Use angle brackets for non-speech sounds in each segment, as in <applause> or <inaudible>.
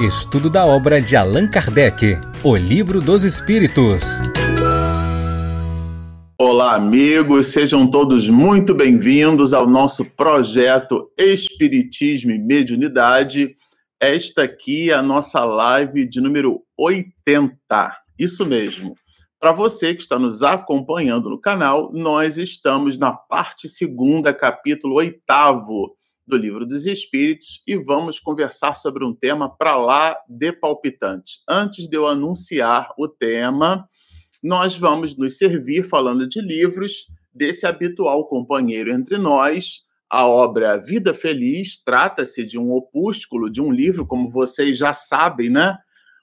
Estudo da obra de Allan Kardec, O Livro dos Espíritos. Olá, amigos, sejam todos muito bem-vindos ao nosso projeto Espiritismo e Mediunidade. Esta aqui é a nossa live de número 80. Isso mesmo. Para você que está nos acompanhando no canal, nós estamos na parte segunda, capítulo oitavo do Livro dos Espíritos e vamos conversar sobre um tema para lá de palpitante. Antes de eu anunciar o tema, nós vamos nos servir falando de livros desse habitual companheiro entre nós. A obra Vida Feliz trata-se de um opúsculo, de um livro, como vocês já sabem, né?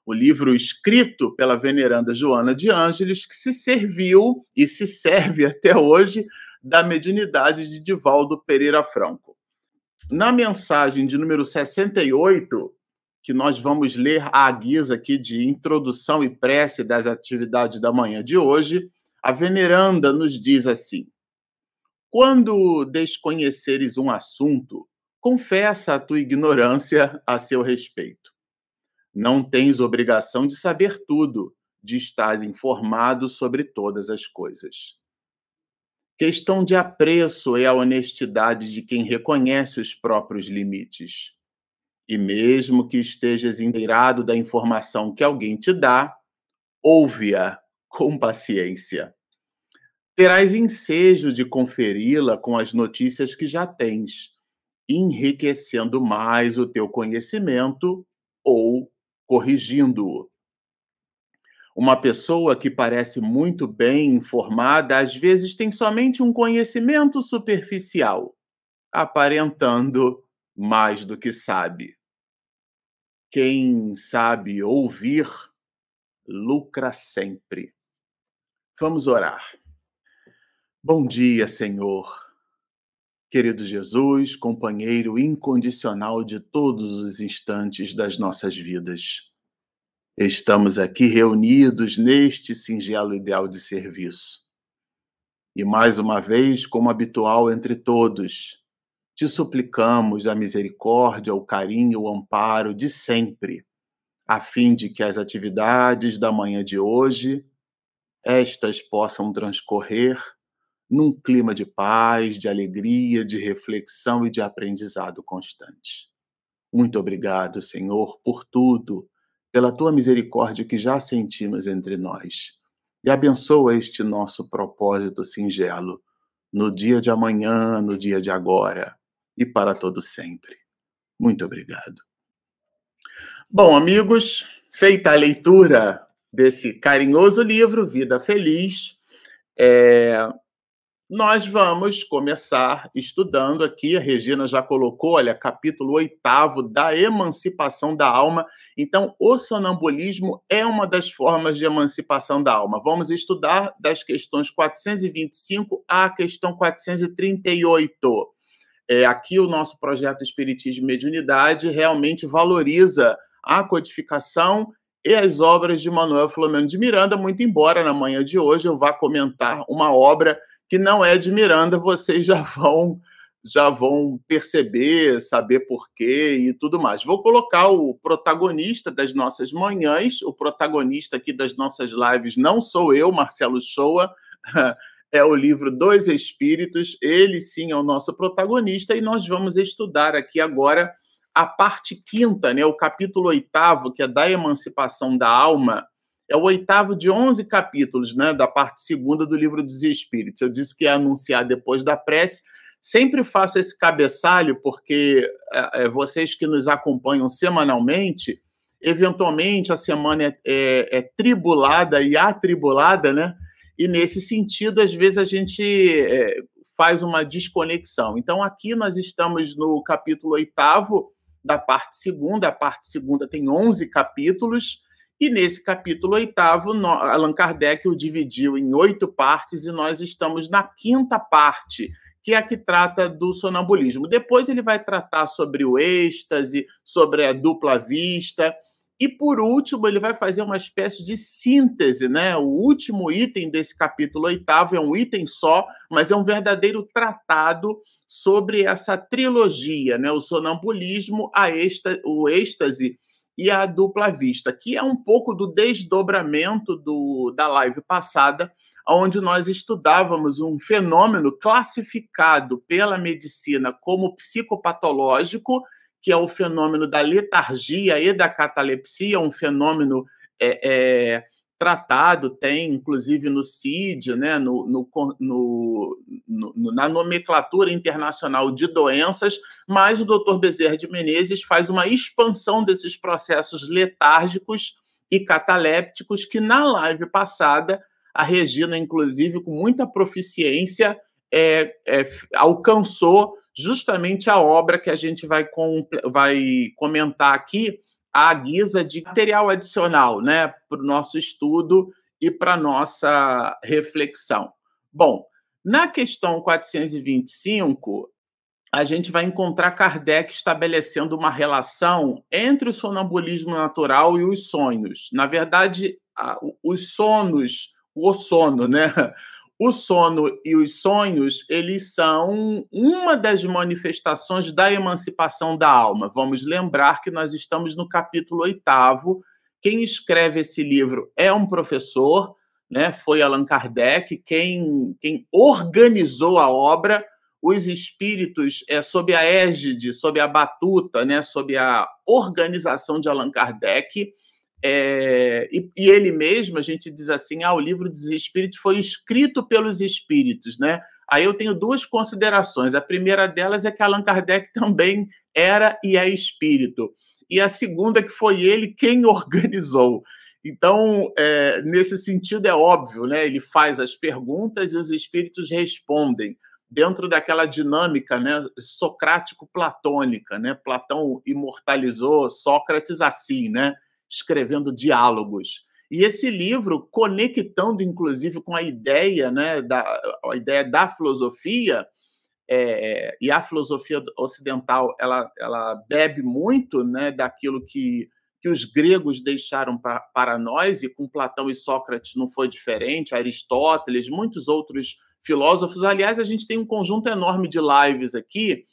O livro escrito pela veneranda Joana de Ângeles, que se serviu e se serve até hoje da mediunidade de Divaldo Pereira Franco. Na mensagem de número 68, que nós vamos ler à guisa aqui de introdução e prece das atividades da manhã de hoje, a veneranda nos diz assim: Quando desconheceres um assunto, confessa a tua ignorância a seu respeito. Não tens obrigação de saber tudo, de estar informado sobre todas as coisas. Questão de apreço é a honestidade de quem reconhece os próprios limites. E mesmo que estejas inteirado da informação que alguém te dá, ouve-a com paciência. Terás ensejo de conferi-la com as notícias que já tens, enriquecendo mais o teu conhecimento ou corrigindo-o. Uma pessoa que parece muito bem informada, às vezes tem somente um conhecimento superficial, aparentando mais do que sabe. Quem sabe ouvir, lucra sempre. Vamos orar. Bom dia, Senhor. Querido Jesus, companheiro incondicional de todos os instantes das nossas vidas. Estamos aqui reunidos neste singelo ideal de serviço. E mais uma vez, como habitual entre todos, te suplicamos a misericórdia, o carinho, o amparo de sempre, a fim de que as atividades da manhã de hoje, estas possam transcorrer num clima de paz, de alegria, de reflexão e de aprendizado constante. Muito obrigado, Senhor, por tudo pela tua misericórdia que já sentimos entre nós. E abençoa este nosso propósito singelo, no dia de amanhã, no dia de agora e para todo sempre. Muito obrigado. Bom, amigos, feita a leitura desse carinhoso livro, Vida Feliz, é, nós vamos começar estudando aqui, a Regina já colocou, olha, capítulo oitavo da emancipação da alma. Então, o sonambulismo é uma das formas de emancipação da alma. Vamos estudar das questões 425 à questão 438. É, aqui o nosso projeto Espiritismo e Mediunidade realmente valoriza a codificação e as obras de Manuel Filomeno de Miranda, muito embora na manhã de hoje eu vá comentar uma obra que não é de Miranda, vocês já vão já vão perceber, saber por quê e tudo mais. Vou colocar o protagonista das nossas manhãs, o protagonista aqui das nossas lives não sou eu, Marcelo Shoa, <laughs> é o livro Dois Espíritos, ele sim é o nosso protagonista, e nós vamos estudar aqui agora a parte quinta, né, o capítulo oitavo, que é da emancipação da alma, é o oitavo de 11 capítulos, né, da parte segunda do livro dos Espíritos. Eu disse que ia anunciar depois da prece. Sempre faço esse cabeçalho porque é, é, vocês que nos acompanham semanalmente, eventualmente a semana é, é, é tribulada e atribulada, né? E nesse sentido, às vezes a gente é, faz uma desconexão. Então, aqui nós estamos no capítulo oitavo da parte segunda. A parte segunda tem 11 capítulos e nesse capítulo oitavo, Allan Kardec o dividiu em oito partes e nós estamos na quinta parte, que é a que trata do sonambulismo. Depois ele vai tratar sobre o êxtase, sobre a dupla vista. E por último, ele vai fazer uma espécie de síntese, né? O último item desse capítulo oitavo é um item só, mas é um verdadeiro tratado sobre essa trilogia, né? O sonambulismo, a êxtase, o êxtase e a dupla vista, que é um pouco do desdobramento do, da live passada, onde nós estudávamos um fenômeno classificado pela medicina como psicopatológico, que é o fenômeno da letargia e da catalepsia, um fenômeno é, é, tratado, tem inclusive no CID, né, no, no, no, no, na nomenclatura internacional de doenças, mas o Dr. Bezerra de Menezes faz uma expansão desses processos letárgicos e catalépticos que na live passada a Regina, inclusive, com muita proficiência, é, é, alcançou justamente a obra que a gente vai, com, vai comentar aqui, à guisa de material adicional né, para o nosso estudo e para nossa reflexão. Bom, na questão 425, a gente vai encontrar Kardec estabelecendo uma relação entre o sonambulismo natural e os sonhos. Na verdade, os sonos, o sono, né? O sono e os sonhos, eles são uma das manifestações da emancipação da alma. Vamos lembrar que nós estamos no capítulo oitavo. Quem escreve esse livro é um professor, né? Foi Allan Kardec. Quem, quem organizou a obra, os espíritos, é, sob a égide, sob a batuta, né? Sob a organização de Allan Kardec é, e, e, ele mesmo, a gente diz assim, ah, o livro dos Espíritos foi escrito pelos Espíritos, né? Aí eu tenho duas considerações. A primeira delas é que Allan Kardec <laughs> também era e é espírito. E a segunda é que foi ele quem <laughs> organizou. Então, é, nesse sentido, é óbvio, né? Ele faz as perguntas e os espíritos respondem dentro daquela dinâmica né, socrático-platônica. Né? Platão imortalizou Sócrates assim, né? Escrevendo diálogos. E esse livro, conectando inclusive com a ideia, né, da, a ideia da filosofia, é, e a filosofia ocidental ela, ela bebe muito né, daquilo que, que os gregos deixaram pra, para nós, e com Platão e Sócrates não foi diferente, Aristóteles, muitos outros filósofos. Aliás, a gente tem um conjunto enorme de lives aqui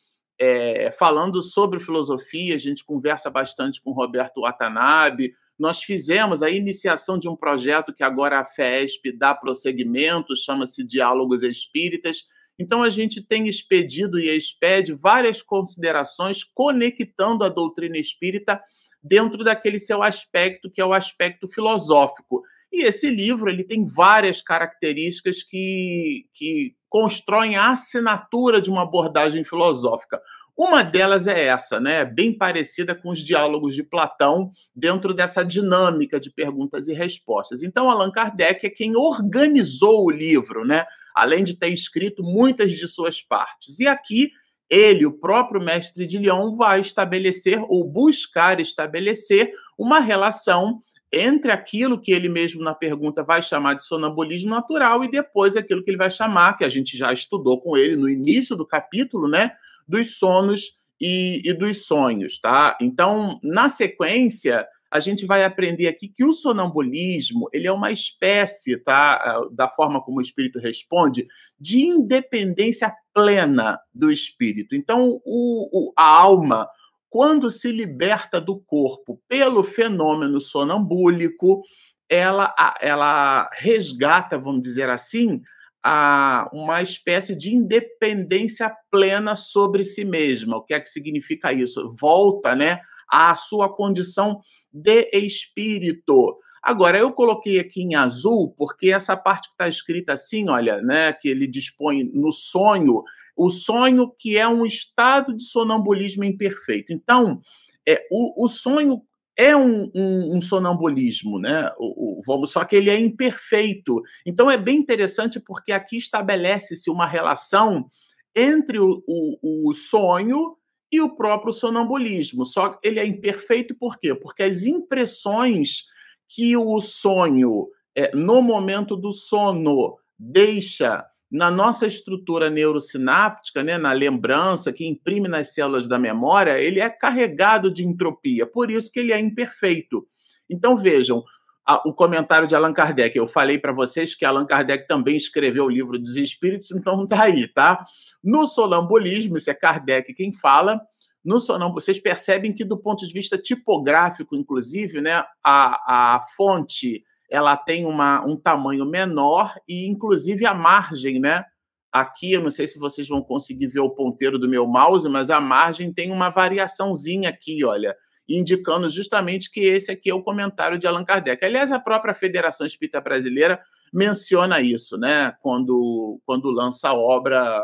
é, falando sobre filosofia, a gente conversa bastante com Roberto Watanabe. Nós fizemos a iniciação de um projeto que agora a FESP dá prosseguimento, chama-se Diálogos Espíritas. Então, a gente tem expedido e expede várias considerações conectando a doutrina espírita dentro daquele seu aspecto, que é o aspecto filosófico. E esse livro ele tem várias características que, que constroem a assinatura de uma abordagem filosófica. Uma delas é essa, né? Bem parecida com os diálogos de Platão, dentro dessa dinâmica de perguntas e respostas. Então, Allan Kardec é quem organizou o livro, né? Além de ter escrito muitas de suas partes. E aqui ele, o próprio mestre de Lyon, vai estabelecer ou buscar estabelecer uma relação entre aquilo que ele mesmo na pergunta vai chamar de sonambulismo natural e depois aquilo que ele vai chamar, que a gente já estudou com ele no início do capítulo, né, dos sonos e, e dos sonhos, tá? Então, na sequência, a gente vai aprender aqui que o sonambulismo ele é uma espécie, tá, da forma como o espírito responde, de independência plena do espírito. Então, o, o a alma, quando se liberta do corpo pelo fenômeno sonambúlico, ela, ela resgata, vamos dizer assim, a uma espécie de independência plena sobre si mesma. O que é que significa isso? Volta, né, à sua condição de espírito. Agora, eu coloquei aqui em azul, porque essa parte que está escrita assim, olha, né, que ele dispõe no sonho, o sonho que é um estado de sonambulismo imperfeito. Então, é, o, o sonho é um, um, um, sonambulismo, né? O, o, só que ele é imperfeito. Então é bem interessante porque aqui estabelece-se uma relação entre o, o, sonho e o próprio sonambulismo. Só ele é imperfeito por quê? Porque as impressões que o sonho, é, no momento do sono, deixa na nossa estrutura neurosináptica, né, na lembrança que imprime nas células da memória, ele é carregado de entropia, por isso que ele é imperfeito. Então vejam, a, o comentário de Allan Kardec, eu falei para vocês que Allan Kardec também escreveu o livro dos Espíritos, então tá aí, tá? No solambulismo, isso é Kardec quem fala, no sonambulismo, vocês percebem que do ponto de vista tipográfico, inclusive, né, a, a fonte ela tem uma, um tamanho menor e, inclusive, a margem, né? Aqui, eu não sei se vocês vão conseguir ver o ponteiro do meu mouse, mas a margem tem uma variaçãozinha aqui, olha, indicando justamente que esse aqui é o comentário de Allan Kardec. Aliás, a própria Federação Espírita Brasileira menciona isso, né? Quando, quando lança a obra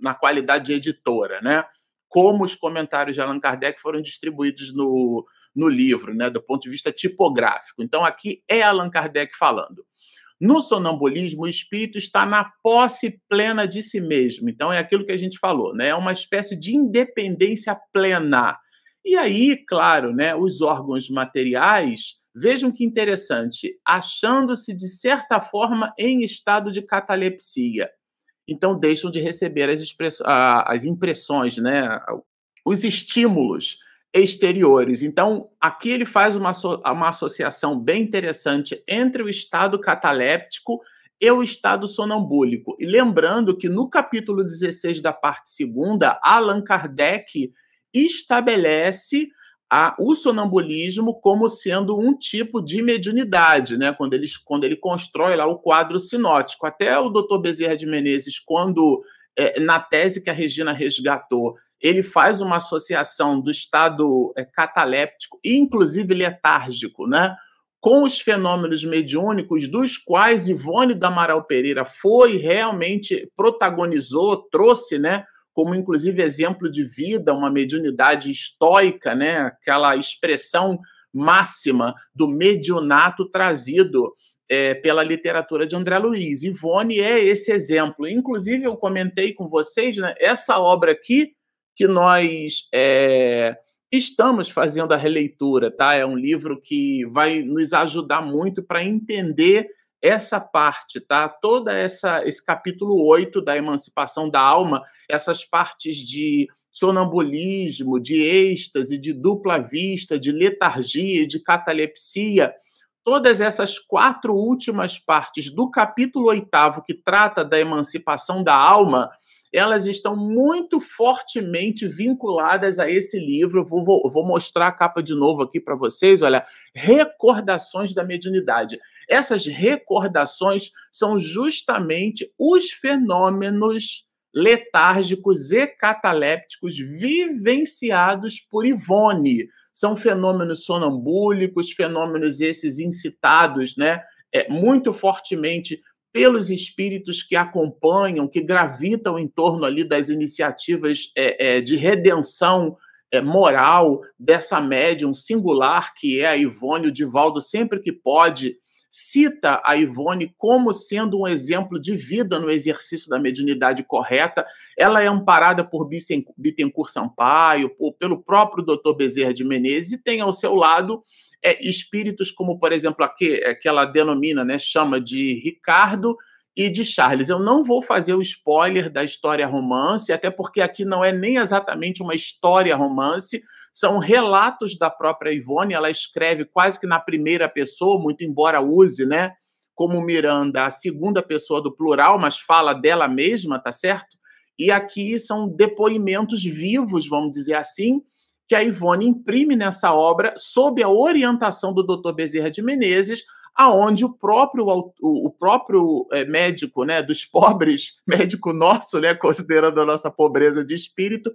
na qualidade de editora, né? Como os comentários de Allan Kardec foram distribuídos no, no livro, né? Do ponto de vista tipográfico. Então, aqui é Allan Kardec falando. No sonambulismo, o espírito está na posse plena de si mesmo. Então, é aquilo que a gente falou, né? É uma espécie de independência plena. E aí, claro, né, os órgãos materiais Vejam que interessante, achando-se de certa forma em estado de catalepsia. Então deixam de receber as, as impressões, né? os estímulos exteriores. Então, aqui ele faz uma, uma associação bem interessante entre o estado cataléptico e o estado sonambúlico. E lembrando que no capítulo 16 da parte segunda, Allan Kardec estabelece a, o sonambulismo como sendo um tipo de mediunidade, né? quando, ele, quando ele constrói lá o quadro sinótico. Até o doutor Bezerra de Menezes, quando, é, na tese que a Regina resgatou, ele faz uma associação do estado é, cataléptico, inclusive letárgico, né? com os fenômenos mediúnicos, dos quais Ivone da Amaral Pereira foi realmente protagonizou, trouxe, né? Como inclusive exemplo de vida, uma mediunidade estoica, né? aquela expressão máxima do medionato trazido é, pela literatura de André Luiz. Ivone é esse exemplo. Inclusive, eu comentei com vocês né, essa obra aqui que nós é, estamos fazendo a releitura, tá? É um livro que vai nos ajudar muito para entender essa parte, tá? Toda essa esse capítulo 8 da emancipação da alma, essas partes de sonambulismo, de êxtase, de dupla vista, de letargia, de catalepsia, todas essas quatro últimas partes do capítulo oitavo que trata da emancipação da alma, elas estão muito fortemente vinculadas a esse livro. Vou, vou, vou mostrar a capa de novo aqui para vocês. Olha, Recordações da Mediunidade. Essas recordações são justamente os fenômenos letárgicos e catalépticos vivenciados por Ivone. São fenômenos sonambúlicos, fenômenos esses incitados, né? É, muito fortemente pelos espíritos que acompanham, que gravitam em torno ali das iniciativas é, é, de redenção é, moral dessa médium singular que é a Ivone. O Divaldo, sempre que pode, cita a Ivone como sendo um exemplo de vida no exercício da mediunidade correta. Ela é amparada por Bittencourt Sampaio, por, pelo próprio Dr. Bezerra de Menezes, e tem ao seu lado é, espíritos como, por exemplo, aqui, é, que ela denomina, né, chama de Ricardo e de Charles. Eu não vou fazer o spoiler da história romance, até porque aqui não é nem exatamente uma história romance, são relatos da própria Ivone, ela escreve quase que na primeira pessoa, muito embora use, né, como Miranda, a segunda pessoa do plural, mas fala dela mesma, tá certo? E aqui são depoimentos vivos, vamos dizer assim, que a Ivone imprime nessa obra sob a orientação do Dr. Bezerra de Menezes, aonde o próprio o, próprio é, médico, né, dos <laughs> pobres, médico nosso, né, considerando a nossa pobreza de espírito,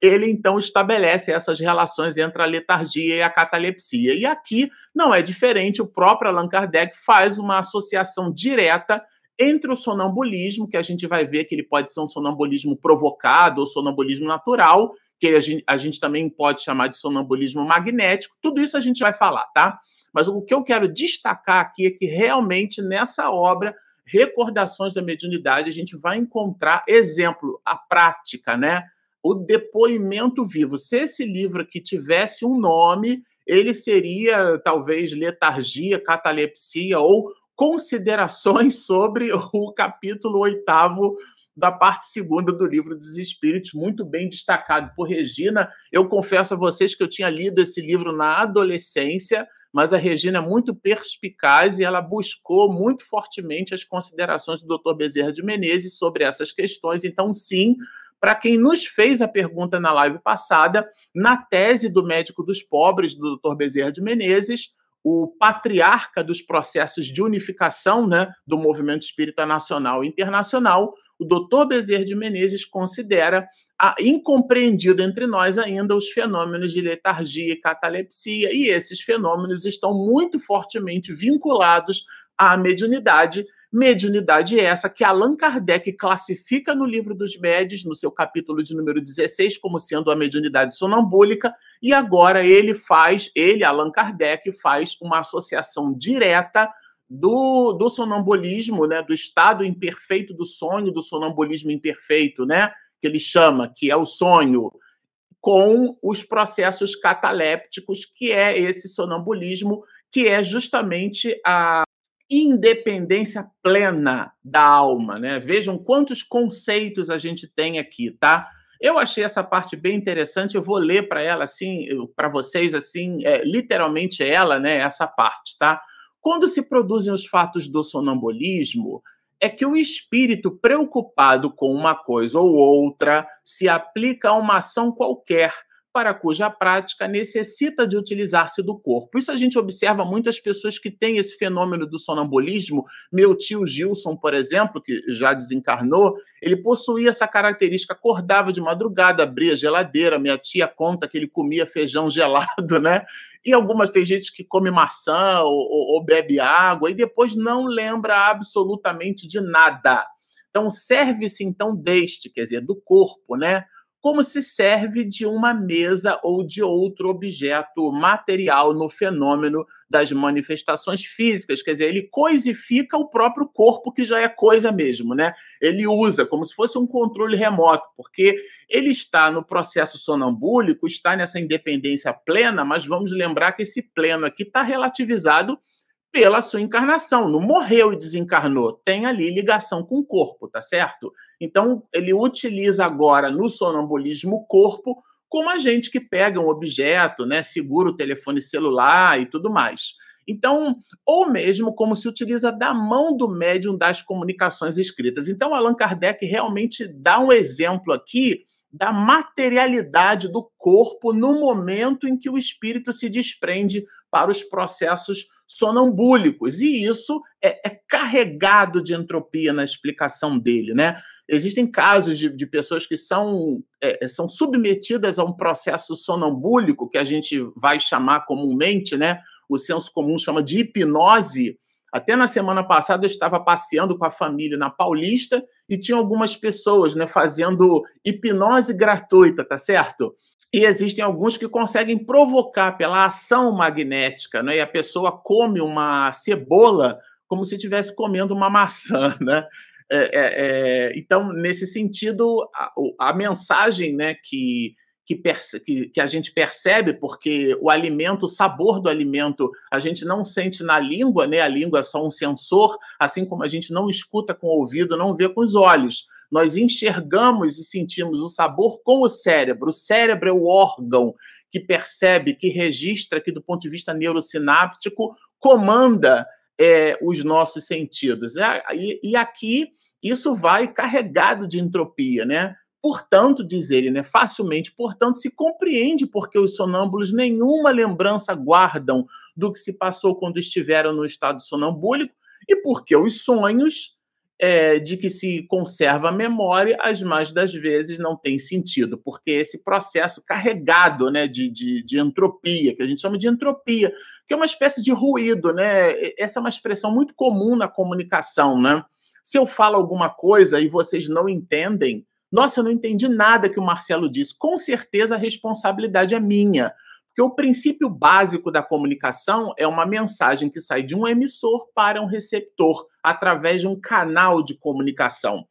ele então estabelece essas relações entre a letargia e a catalepsia. E aqui não é diferente, o próprio Allan Kardec faz uma associação direta entre o sonambulismo, que a gente vai ver que ele pode ser um sonambulismo provocado ou sonambulismo natural, que a gente, a gente também pode chamar de sonambulismo magnético, tudo isso a gente vai falar, tá? Mas o que eu quero destacar aqui é que realmente nessa obra, Recordações da Mediunidade, a gente vai encontrar exemplo, a prática, né? O depoimento vivo. Se esse livro aqui tivesse um nome, ele seria talvez letargia, catalepsia ou considerações <laughs> sobre o capítulo oitavo da parte segunda do livro dos Espíritos, muito bem destacado por Regina. Eu confesso a vocês que eu tinha lido esse livro na adolescência, mas a Regina é muito perspicaz e ela buscou muito fortemente as considerações do Dr. Bezerra de Menezes sobre essas questões. Então, sim, para quem nos fez a pergunta na live passada, na tese do médico dos pobres, do Dr. Bezerra de Menezes, o patriarca dos processos de unificação né, do movimento espírita nacional e internacional, o doutor Bezerra de Menezes considera a, incompreendido entre nós ainda os fenômenos de letargia e catalepsia, e esses fenômenos estão muito fortemente vinculados à mediunidade, mediunidade essa que Allan Kardec classifica no livro dos médios, no seu capítulo de número 16, como sendo a mediunidade sonambúlica, e agora ele faz, ele, Allan Kardec, faz uma associação direta do, do sonambulismo, né, do estado imperfeito do sonho, do sonambulismo imperfeito, né, que ele chama, que é o sonho, com os processos catalépticos, que é esse sonambulismo, que é justamente a independência plena da alma, né? Vejam quantos conceitos a gente tem aqui, tá? Eu achei essa parte bem interessante. Eu vou ler para ela assim, para vocês assim, é, literalmente ela, né? Essa parte, tá? Quando se produzem os fatos do sonambulismo, é que o espírito preocupado com uma coisa ou outra se aplica a uma ação qualquer para cuja prática necessita de utilizar-se do corpo. Isso a gente observa muitas pessoas que têm esse fenômeno do sonambulismo. Meu tio Gilson, por exemplo, que já desencarnou, ele possuía essa característica, acordava de madrugada, abria a geladeira, minha tia conta que ele comia feijão <laughs> gelado, né? E algumas tem gente que come maçã ou, ou bebe água e depois não lembra absolutamente de nada. Então serve-se então deste, quer dizer, do corpo, né? Como se serve de uma mesa ou de outro objeto material no fenômeno das manifestações físicas, quer dizer, ele coisifica o próprio corpo que já é coisa mesmo, né? Ele usa como se fosse um controle remoto, porque ele está no processo sonambúlico, está nessa independência plena, mas vamos lembrar que esse pleno aqui está relativizado pela sua encarnação. Não morreu e desencarnou. Tem ali ligação com o corpo, tá certo? Então, ele utiliza agora no sonambulismo o corpo como a gente que pega um objeto, né, segura o telefone celular e tudo mais. Então, ou mesmo como se utiliza da mão do médium das comunicações escritas. Então, Allan Kardec realmente dá um exemplo aqui da materialidade do corpo no momento em que o espírito se desprende para os processos sonambúlicos. E isso é, é carregado de entropia na explicação dele, né? Existem casos de, de pessoas que são, é, são submetidas a um processo sonambúlico, que a gente vai chamar comumente, né? O senso comum chama de hipnose. Até na semana passada eu estava passeando com a família na Paulista e tinha algumas pessoas, né, fazendo hipnose gratuita, tá certo? E existem alguns que conseguem provocar pela ação magnética, né? E a pessoa come uma cebola como se estivesse comendo uma maçã, <laughs> né? É, é, é, então, nesse sentido, a, a mensagem né, que, que, que, que, a gente percebe, porque o alimento, o sabor do alimento, a gente não sente na língua, né? A língua é só um sensor, assim como a gente não escuta com o ouvido, não vê com os olhos nós enxergamos e sentimos o sabor com o cérebro. O cérebro é o órgão que percebe, que registra, que do ponto de vista neurosináptico comanda é, os nossos sentidos. E, e aqui isso vai carregado de entropia, né? Portanto, diz ele, né, facilmente, portanto, se compreende porque os sonâmbulos nenhuma lembrança guardam do que se passou quando estiveram no estado sonambúlico e porque os sonhos é, de que se conserva a memória, as mais das vezes não tem sentido, porque esse processo carregado né, de, de, de, entropia, que a gente chama de entropia, que é uma espécie de ruído, né? Essa é uma expressão muito comum na comunicação, né? Se eu falo alguma coisa e vocês não entendem, nossa, eu não entendi nada que o Marcelo disse. Com certeza a responsabilidade é minha, porque o princípio básico da comunicação é uma mensagem que sai de um emissor para um receptor através de um canal de comunicação.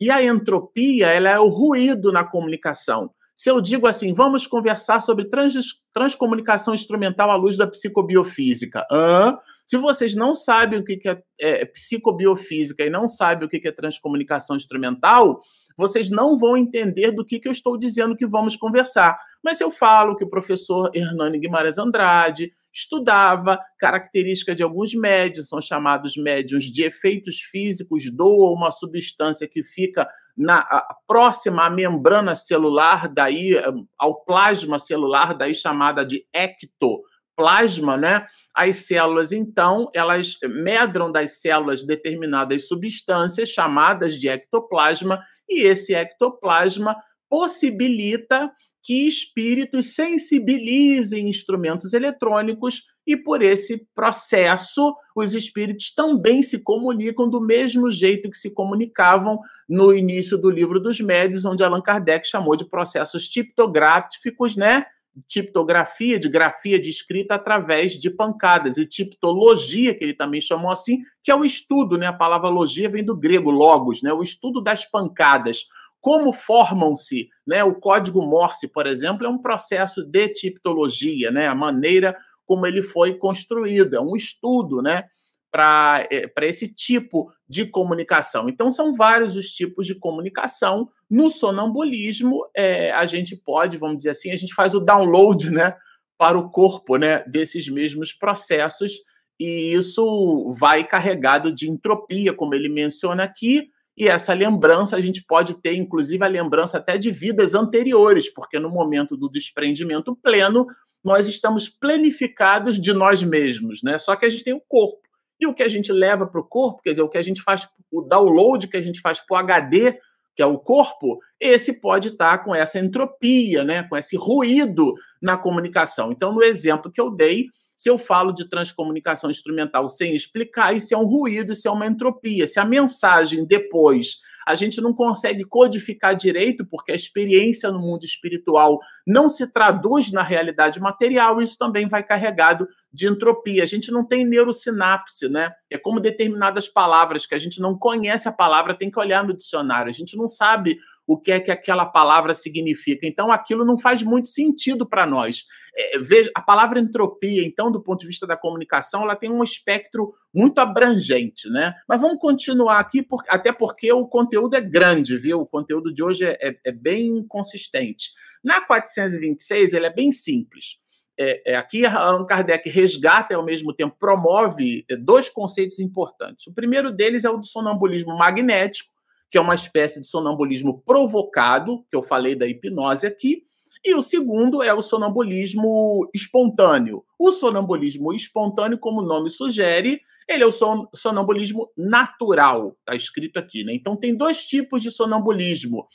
E a entropia, ela é o ruído na comunicação. Se eu digo assim, vamos conversar sobre trans, transcomunicação instrumental à luz da psicobiofísica. Hã? Se vocês não sabem o que é, é psicobiofísica e não sabem o que é transcomunicação instrumental, vocês não vão entender do que, que eu estou dizendo que vamos conversar. Mas eu falo que o professor Hernani Guimarães Andrade estudava características de alguns médios, são chamados médios de efeitos físicos, doa uma substância que fica na próxima à membrana celular, daí ao plasma celular, daí chamada de ecto plasma, né? As células, então, elas medram das células determinadas substâncias chamadas de ectoplasma, e esse ectoplasma possibilita que espíritos sensibilizem instrumentos eletrônicos e por esse processo os espíritos também se comunicam do mesmo jeito que se comunicavam no início do livro dos médios, onde Allan Kardec chamou de processos tiptográficos, né? Tiptografia, de grafia de escrita através de pancadas, e tiptologia, que ele também chamou assim, que é o estudo, né? A palavra logia vem do grego logos, né? O estudo das pancadas. Como formam-se, né? O código Morse, por exemplo, é um processo de tiptologia, né? A maneira como ele foi construído, é um estudo, né? Para é, esse tipo de comunicação. Então, são vários os tipos de comunicação no sonambulismo, é, a gente pode, vamos dizer assim, a gente faz o download né, para o corpo né, desses mesmos processos, e isso vai carregado de entropia, como ele menciona aqui, e essa lembrança a gente pode ter, inclusive, a lembrança até de vidas anteriores, porque no momento do desprendimento pleno, nós estamos planificados de nós mesmos, né? Só que a gente tem o corpo. E o que a gente leva para o corpo, quer dizer, o que a gente faz, o download que a gente faz para o HD, que é o corpo, esse pode estar com essa entropia, né, com esse ruído na comunicação. Então, no exemplo que eu dei, se eu falo de transcomunicação instrumental sem explicar, isso é um ruído, isso é uma entropia. Se a mensagem depois a gente não consegue codificar direito, porque a experiência no mundo espiritual não se traduz na realidade material, isso também vai carregado de entropia. A gente não tem neurosinapse, né? É como determinadas palavras que a gente não conhece a palavra, tem que olhar no dicionário. A gente não sabe o que é que aquela palavra significa. Então, aquilo não faz muito sentido para nós. É, veja, a palavra entropia, então, do ponto de vista da comunicação, ela tem um espectro muito abrangente, né? Mas vamos continuar aqui, por, até porque o conteúdo é grande, viu? O conteúdo de hoje é, é, é bem consistente. Na 426, ele é bem simples. É, é, aqui Allan Kardec resgata e ao mesmo tempo promove é, dois conceitos importantes. O primeiro deles é o do sonambulismo magnético, que é uma espécie de sonambulismo provocado, que eu falei da hipnose aqui, e o segundo é o sonambulismo espontâneo. O sonambulismo espontâneo, como o nome sugere, ele é o son sonambulismo natural, está escrito aqui, né? Então tem dois tipos de sonambulismo.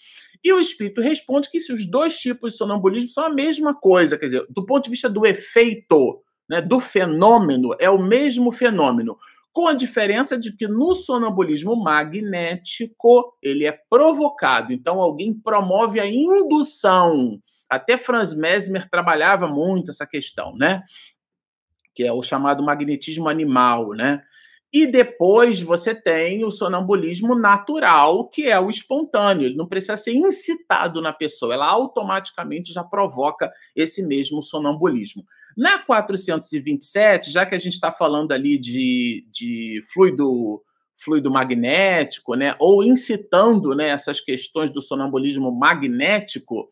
E o espírito responde que os dois tipos de sonambulismo são a mesma coisa, quer dizer, do ponto de vista do efeito, né, do fenômeno, é o mesmo fenômeno com a diferença de que no sonambulismo magnético ele é provocado. Então alguém promove a indução. Até Franz Mesmer trabalhava muito essa questão, né? Que é o chamado magnetismo animal, né? E depois você tem o sonambulismo natural, que é o espontâneo. Ele não precisa ser incitado na pessoa, ela automaticamente já provoca esse mesmo sonambulismo. Na 427, já que a gente está falando ali de, de fluido fluido magnético, né, ou incitando né, essas questões do sonambulismo magnético,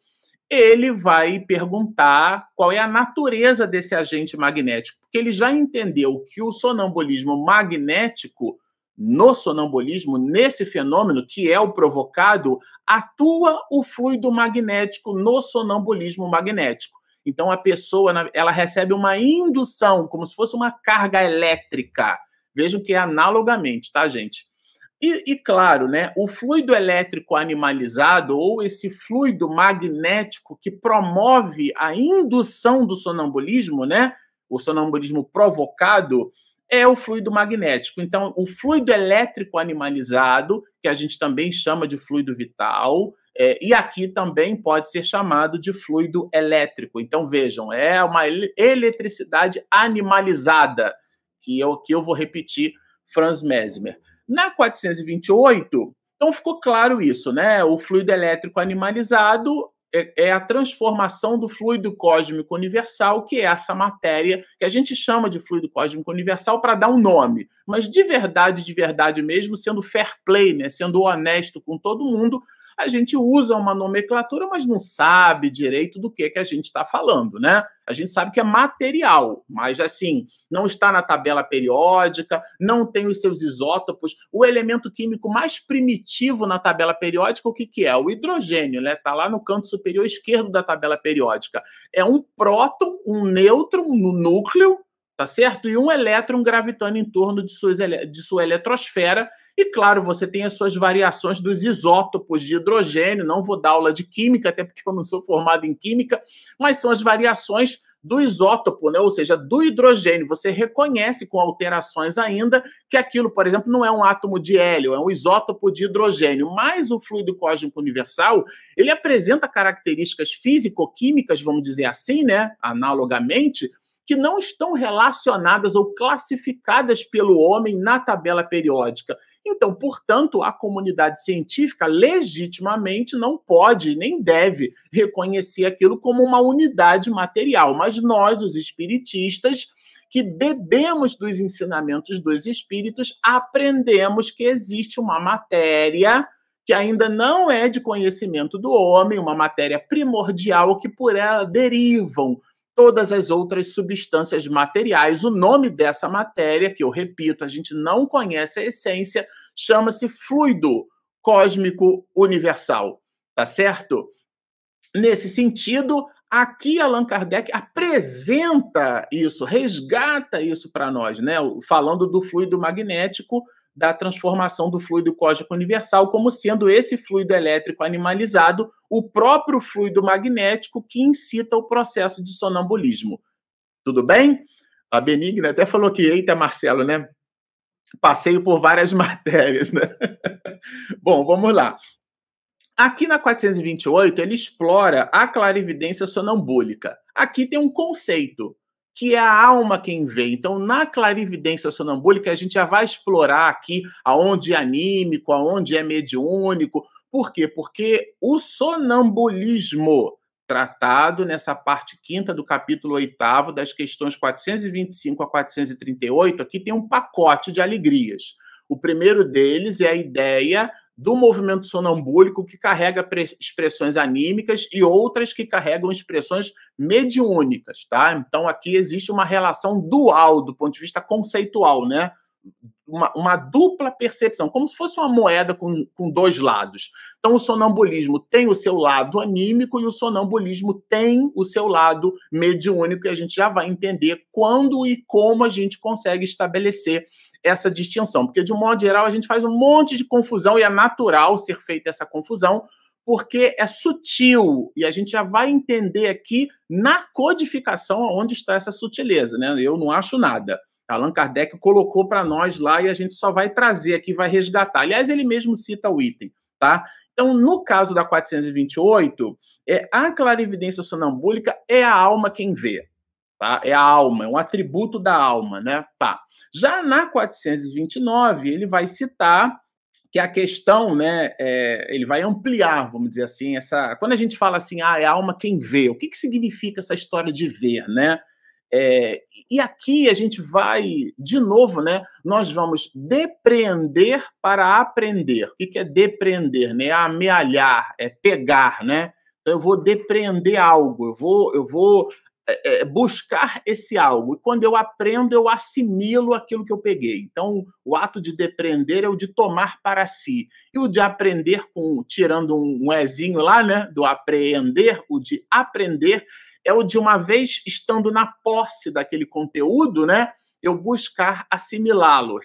ele vai perguntar qual é a natureza desse agente magnético, porque ele já entendeu que o sonambulismo magnético, no sonambulismo, nesse fenômeno que é o provocado, atua o fluido magnético no sonambulismo magnético. Então a pessoa ela recebe uma indução, como se fosse uma carga elétrica. Vejam que é analogamente, tá, gente? E, e, claro, né, o fluido elétrico animalizado ou esse fluido magnético que promove a indução do sonambulismo, né, o sonambulismo provocado, é o fluido magnético. Então, o fluido elétrico animalizado, que a gente também chama de fluido vital, é, e aqui também pode ser chamado de fluido elétrico. Então, vejam, é uma eletricidade animalizada, que é o que eu vou repetir, Franz Mesmer. Na 428, então ficou claro isso, né? O fluido elétrico animalizado é, é, a transformação do fluido cósmico universal, que é essa matéria que a gente chama de fluido cósmico universal para dar um nome, mas de verdade, de verdade mesmo, sendo fair play, né, sendo honesto com todo mundo, a gente usa uma nomenclatura, mas não sabe direito do que, que a gente está falando, né? A gente sabe que é material, mas assim, não está na tabela periódica, não tem os seus isótopos. O elemento químico mais primitivo na tabela periódica, o que, que é? O hidrogênio, né? Está lá no canto superior esquerdo da tabela periódica. É um próton, um nêutron no núcleo, tá certo? E um elétron gravitando em torno de, suas, de sua eletrosfera. E claro, você tem as suas variações dos isótopos de hidrogênio. Não vou dar aula de química, até porque eu não sou formado em química, mas são as variações do isótopo, né? ou seja, do hidrogênio. Você reconhece com alterações ainda que aquilo, por exemplo, não é um átomo de hélio, é um isótopo de hidrogênio. Mas o fluido cósmico universal, ele apresenta características físico-químicas, vamos dizer assim, né? analogamente, que não estão relacionadas ou classificadas pelo homem na tabela periódica. Então, portanto, a comunidade científica legitimamente não pode nem deve reconhecer aquilo como uma unidade material, mas nós, os espiritistas, que bebemos dos ensinamentos dos espíritos, aprendemos que existe uma matéria que ainda não é de conhecimento do homem, uma matéria primordial que por ela derivam todas as outras substâncias materiais. O nome dessa matéria, que eu repito, a gente não conhece a essência, chama-se fluido cósmico universal, tá certo? Nesse sentido, aqui Allan Kardec apresenta isso, resgata isso para nós, né? Falando do fluido magnético da transformação do fluido cósmico universal como sendo esse fluido elétrico animalizado o próprio fluido magnético que incita o processo de sonambulismo. Tudo bem? A Benigna até falou que, eita, Marcelo, né? Passeio por várias <laughs> matérias, né? <laughs> Bom, vamos lá. Aqui na 428, ele explora a clarividência sonambúlica. Aqui tem um conceito que é a alma quem vê. Então, na clarividência sonambúlica, a gente já vai explorar aqui aonde é anímico, aonde é mediúnico. Por quê? Porque o sonambulismo, tratado nessa parte quinta do capítulo oitavo, das questões 425 a 438, aqui tem um pacote de alegrias. O primeiro deles é a ideia do movimento sonambúlico que carrega expressões anímicas e outras que carregam expressões mediúnicas, tá? Então aqui existe uma relação dual do ponto de vista conceitual, né? Uma, uma, dupla percepção, como se fosse uma moeda com, com dois lados. Então, o sonambulismo tem o seu lado anímico e o sonambulismo tem o seu lado mediúnico, e a gente já vai entender quando e como a gente consegue estabelecer essa distinção, porque de um modo geral a gente faz um monte de confusão e é natural ser feita essa confusão, porque é sutil e a gente já vai entender aqui na codificação onde está essa sutileza, né? Eu não acho nada. Allan Kardec colocou para nós lá e a gente só vai trazer aqui, vai resgatar. Aliás, ele mesmo cita o item, tá? Então, no caso da 428, é a clarividência sonambúlica é a alma quem vê. Tá? É a alma, é um atributo da alma, né? Tá. Já na 429, ele vai citar que a questão, né, é, ele vai ampliar, vamos dizer assim, essa. Quando a gente fala assim, ah, é a alma quem vê, o que, que significa essa história de ver, né? É, e aqui a gente vai, de novo, né? Nós vamos depreender para aprender. O que, é depreender? Né? É amealhar, é pegar, né? Então, eu vou depreender algo, eu vou, eu vou é, é, buscar esse algo. E quando eu aprendo, eu assimilo aquilo que eu peguei. Então, o ato de depreender é o de tomar para si. E o de aprender, com tirando um, um ezinho lá, né? Do apreender, o de aprender é o de uma vez estando na posse daquele conteúdo, né? Eu buscar assimilá-lo,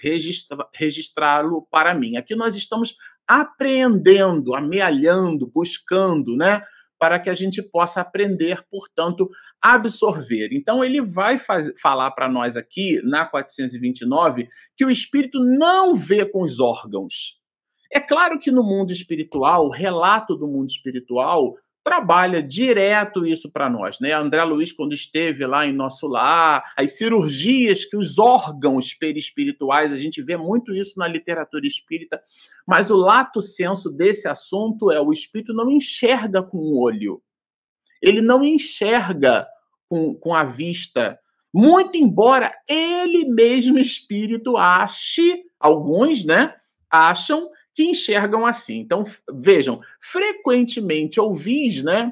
registrá-lo para mim. Aqui nós estamos apreendendo, amealhando, buscando, né? para que a gente possa aprender, portanto, absorver. Então, ele vai faz, falar para nós aqui, na 429, que o espírito não vê com os órgãos. É claro que no mundo espiritual, o relato do mundo espiritual trabalha direto isso para nós, né? André Luiz, quando esteve lá em nosso lar, as cirurgias que os órgãos perispirituais, a gente vê muito isso na literatura espírita, mas o lato senso desse assunto é o espírito não enxerga com o olho. Ele não enxerga com, com a vista, muito embora ele mesmo, espírito, ache, alguns, né, acham que enxergam assim. Então, vejam, frequentemente ouvis, né,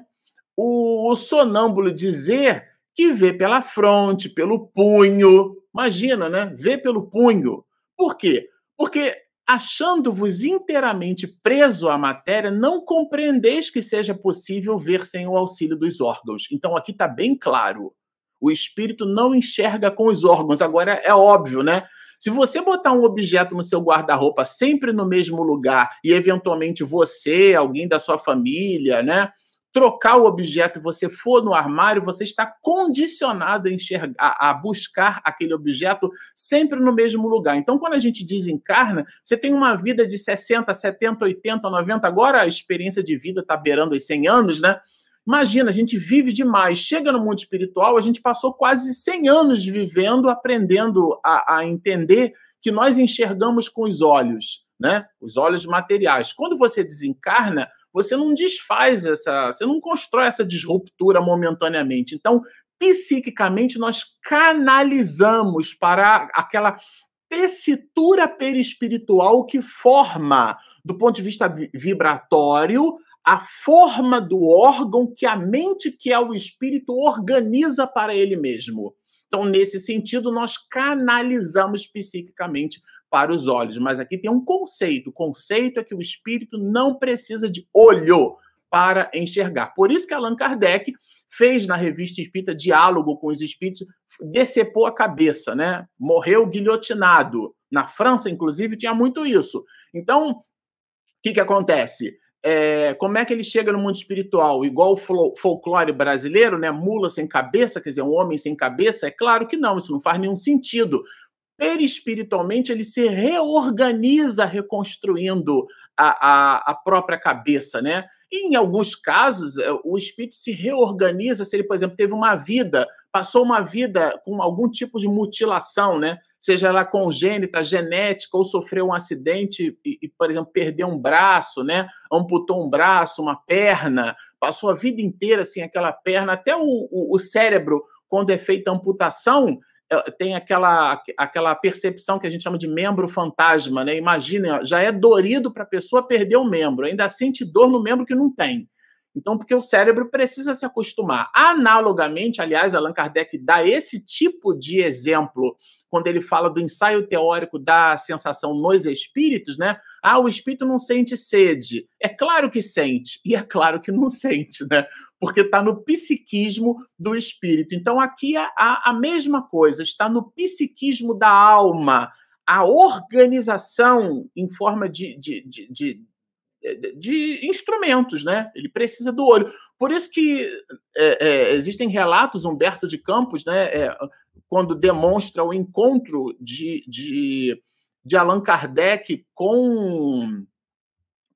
o, o sonâmbulo dizer que vê pela fronte, pelo punho. Imagina, né? Vê pelo punho. Por quê? Porque achando-vos inteiramente preso à matéria, não compreendeis que seja possível ver sem o auxílio dos órgãos. Então aqui está bem claro. O espírito não enxerga com os órgãos. Agora é óbvio, né? Se você botar um objeto no seu guarda-roupa sempre no mesmo lugar e eventualmente você, alguém da sua família, né, trocar o objeto e você for no armário, você está condicionado a, enxergar, a, buscar aquele objeto sempre no mesmo lugar. Então, quando a gente desencarna, você tem uma vida de 60, 70, 80, 90, agora a experiência de vida está beirando os 100 anos, né? Imagina, a gente vive demais. Chega no mundo espiritual, a gente passou quase 100 anos vivendo, aprendendo a, a entender que nós enxergamos com os olhos, né? Os olhos materiais. Quando você desencarna, você não desfaz essa, você não constrói essa disruptura momentaneamente. Então, psiquicamente, nós canalizamos para aquela tessitura perispiritual que forma, do ponto de vista vibratório, a forma do órgão que a mente, que é o espírito, organiza para ele mesmo. Então, nesse sentido, nós canalizamos psiquicamente para os olhos. Mas aqui tem um conceito: o conceito é que o espírito não precisa de olho para enxergar. Por isso que Allan Kardec fez na revista Espírita Diálogo com os Espíritos, decepou a cabeça, né? Morreu guilhotinado. Na França, inclusive, tinha muito isso. Então, o que, que acontece? É, como é que ele chega no mundo espiritual? Igual o folclore brasileiro, né? Mula sem cabeça, quer dizer, um homem sem cabeça? É claro que não, isso não faz nenhum sentido. Perispiritualmente, ele se reorganiza reconstruindo a, a, a própria cabeça, né? E em alguns casos, é, o espírito se reorganiza se ele, por exemplo, teve uma vida, passou uma vida com algum tipo de mutilação, né? Seja ela congênita, genética, ou sofreu um acidente e, e, por exemplo, perdeu um braço, né? amputou um braço, uma perna, passou a vida inteira assim, aquela perna, até o, o, o cérebro, quando é feita amputação, é, tem aquela, aquela percepção que a gente chama de membro fantasma, né? Imagina, já é dorido para a pessoa perder um membro, ainda sente dor no membro que não tem. Então, porque o cérebro precisa se acostumar. Analogamente, aliás, Allan Kardec dá esse tipo de exemplo quando ele fala do ensaio teórico da sensação nos espíritos, né? Ah, o espírito não sente sede. É claro que sente, e é claro que não <laughs> sente, né? Porque está no psiquismo do espírito. Então, aqui a, a mesma coisa, está no psiquismo da alma. A organização em forma de, de, de, de de instrumentos, né? Ele precisa do olho. Por isso que é, é, existem relatos, Humberto de Campos, né? É, quando demonstra o encontro de, de, de Allan Kardec com,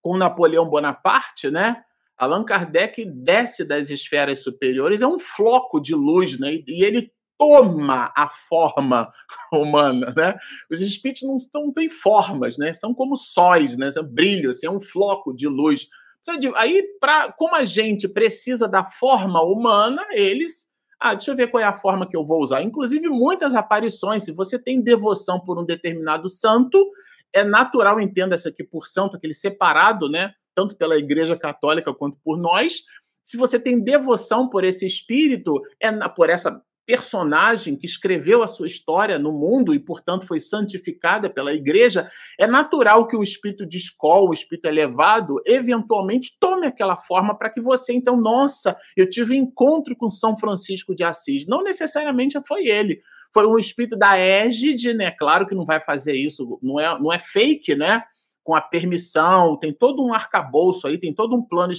com Napoleão Bonaparte, né? Allan Kardec desce das esferas superiores, é um floco de luz, né? E ele toma a forma <laughs> humana, né? Os espíritos não, não têm formas, né? São como sóis, né? São brilhos, assim, é um floco de luz. Aí, pra, como a gente precisa da forma humana, eles ah, deixa eu ver qual é a forma que eu vou usar. Inclusive, muitas aparições, se você tem devoção por um determinado santo, é natural, entenda essa aqui por santo, aquele separado, né? Tanto pela Igreja Católica quanto por nós. Se você tem devoção por esse espírito, é por essa personagem que escreveu a sua história no mundo e, portanto, foi santificada pela igreja, é natural que o espírito de escola, o espírito elevado, eventualmente tome aquela forma para que você, então, nossa, eu tive encontro com São Francisco de Assis. Não necessariamente foi ele. Foi um espírito da égide, né? Claro que não vai fazer isso, não é, não é fake, né? com a permissão, tem todo um arcabouço aí, tem todo um plano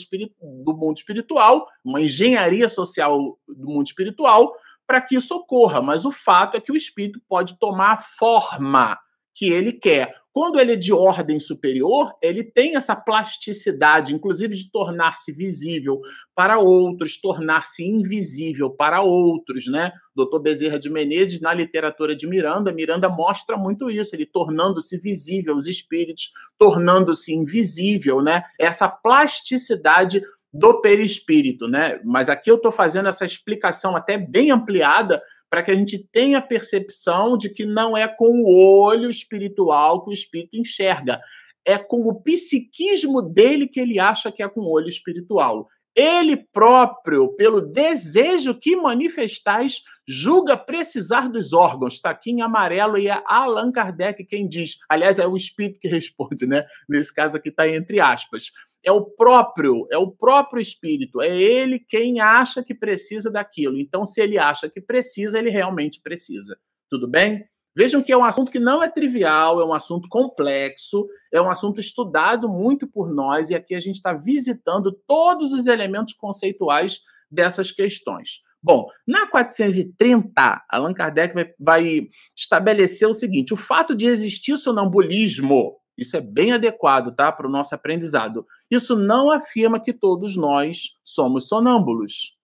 do mundo espiritual, uma engenharia social do mundo espiritual, para que isso ocorra. Mas o fato é que o espírito pode tomar a forma que ele quer. Quando ele é de ordem superior, ele tem essa plasticidade, inclusive de tornar-se visível para outros, tornar-se invisível para outros, né? Doutor Bezerra de Menezes, na literatura de Miranda, Miranda mostra muito isso, ele tornando-se visível, os espíritos tornando-se invisível, né? Essa plasticidade do perispírito, né? Mas aqui eu estou fazendo essa explicação até bem ampliada para que a gente tenha a percepção de que não é com o olho espiritual que o espírito enxerga, é com o psiquismo dele que ele acha que é com o olho espiritual. Ele próprio, pelo desejo que manifestais, julga precisar dos órgãos. Está aqui em amarelo e é Allan Kardec quem diz. Aliás, é o espírito que <laughs> responde, né? Nesse caso aqui está entre aspas. É o próprio, é o próprio espírito, é ele quem acha que precisa daquilo. Então, se ele acha que precisa, ele realmente precisa. Tudo bem? Vejam que é um assunto que não é trivial, é um assunto complexo, é um assunto estudado muito por nós, e aqui a gente está visitando todos os elementos conceituais dessas questões. Bom, na 430, Allan Kardec vai, vai estabelecer o seguinte: o fato de existir sonambulismo, isso é bem adequado tá, para o nosso aprendizado, isso não afirma que todos nós somos sonâmbulos.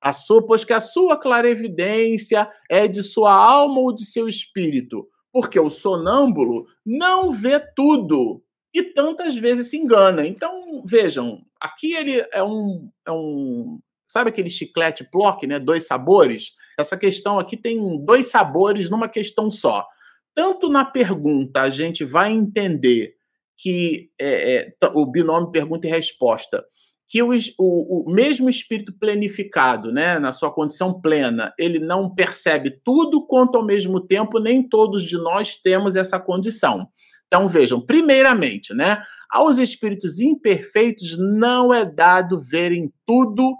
A sua, pois que a sua clarevidência é de sua alma ou de seu espírito, porque o sonâmbulo não vê tudo e tantas vezes se engana. Então, vejam, aqui ele é um, é um sabe aquele chiclete Plock, né? Dois sabores? Essa questão aqui tem dois sabores numa questão só. Tanto na pergunta a gente vai entender que é, é, o binômio pergunta e resposta que o, o, o, mesmo espírito plenificado, né, na sua condição plena, ele não percebe tudo, quanto ao mesmo tempo nem todos de nós temos essa condição. Então vejam, primeiramente, né, aos espíritos imperfeitos não é dado verem tudo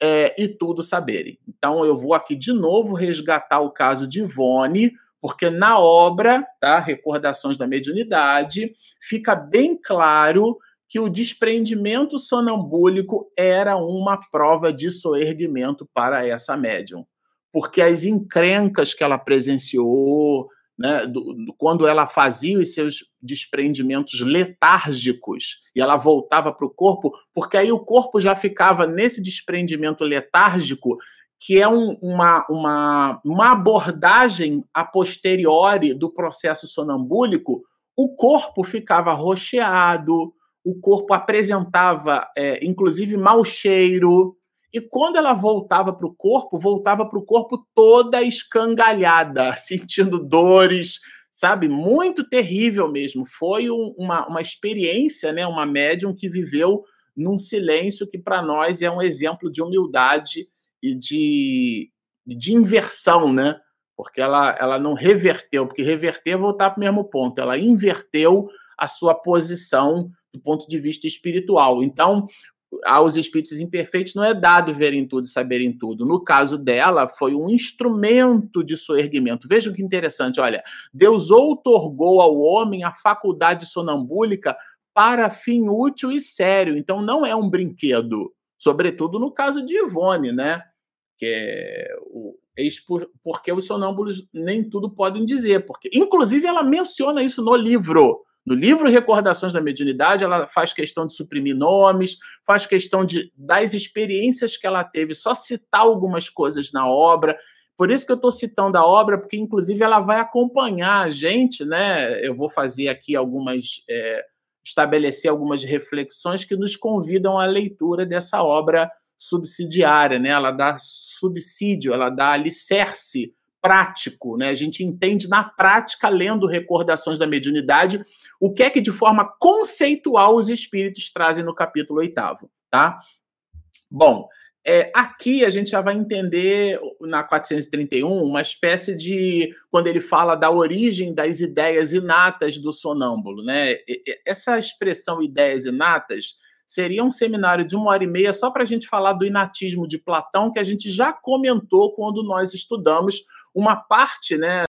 é, e tudo saberem. Então eu vou aqui de novo resgatar o caso de Ivone, porque na obra, tá, Recordações da Mediunidade, fica bem claro que o desprendimento sonambúlico era uma prova de soerguimento para essa médium. Porque as encrencas que ela presenciou, né, do, do, quando ela fazia os seus desprendimentos letárgicos e ela voltava para o corpo, porque aí o corpo já ficava nesse desprendimento letárgico, que é um, uma, uma, uma abordagem a posteriori do processo sonambúlico, o corpo ficava rocheado, o corpo apresentava, é, inclusive, mau cheiro. E quando ela voltava para o corpo, voltava para o corpo toda escangalhada, <laughs> sentindo dores, sabe? Muito terrível mesmo. Foi um, uma, uma experiência, né? uma médium que viveu num silêncio que, para nós, é um exemplo de humildade e de, de inversão, né? Porque ela, ela não reverteu, porque reverter é voltar para o mesmo ponto. Ela inverteu a sua posição do ponto de vista espiritual. Então, aos espíritos imperfeitos não é dado verem tudo e saberem tudo. No caso dela, foi um instrumento de soerguimento. Vejam que interessante, olha, Deus outorgou ao homem a faculdade sonambúlica para fim útil e sério. Então não é um brinquedo, sobretudo no caso de Ivone, né? Que é o porque os sonâmbulos nem tudo podem dizer, porque inclusive ela menciona isso no livro no livro Recordações da Mediunidade, ela faz questão de suprimir nomes, faz questão de das experiências que ela teve, só citar algumas coisas na obra. Por isso que eu estou citando a obra, porque inclusive ela vai acompanhar a gente, né? Eu vou fazer aqui algumas. É, estabelecer algumas reflexões que nos convidam à leitura dessa obra subsidiária, né? Ela dá subsídio, ela dá alicerce prático, né? A gente entende na prática, lendo recordações da mediunidade, o que é que de forma conceitual os espíritos trazem no capítulo oitavo, tá? Bom, é, aqui a gente já vai entender na 431 uma espécie de quando ele fala da origem das ideias inatas do sonâmbulo, né? Essa expressão ideias inatas seria um seminário de uma hora e meia só para a gente falar do inatismo de Platão, que a gente já comentou quando nós estudamos uma parte, né,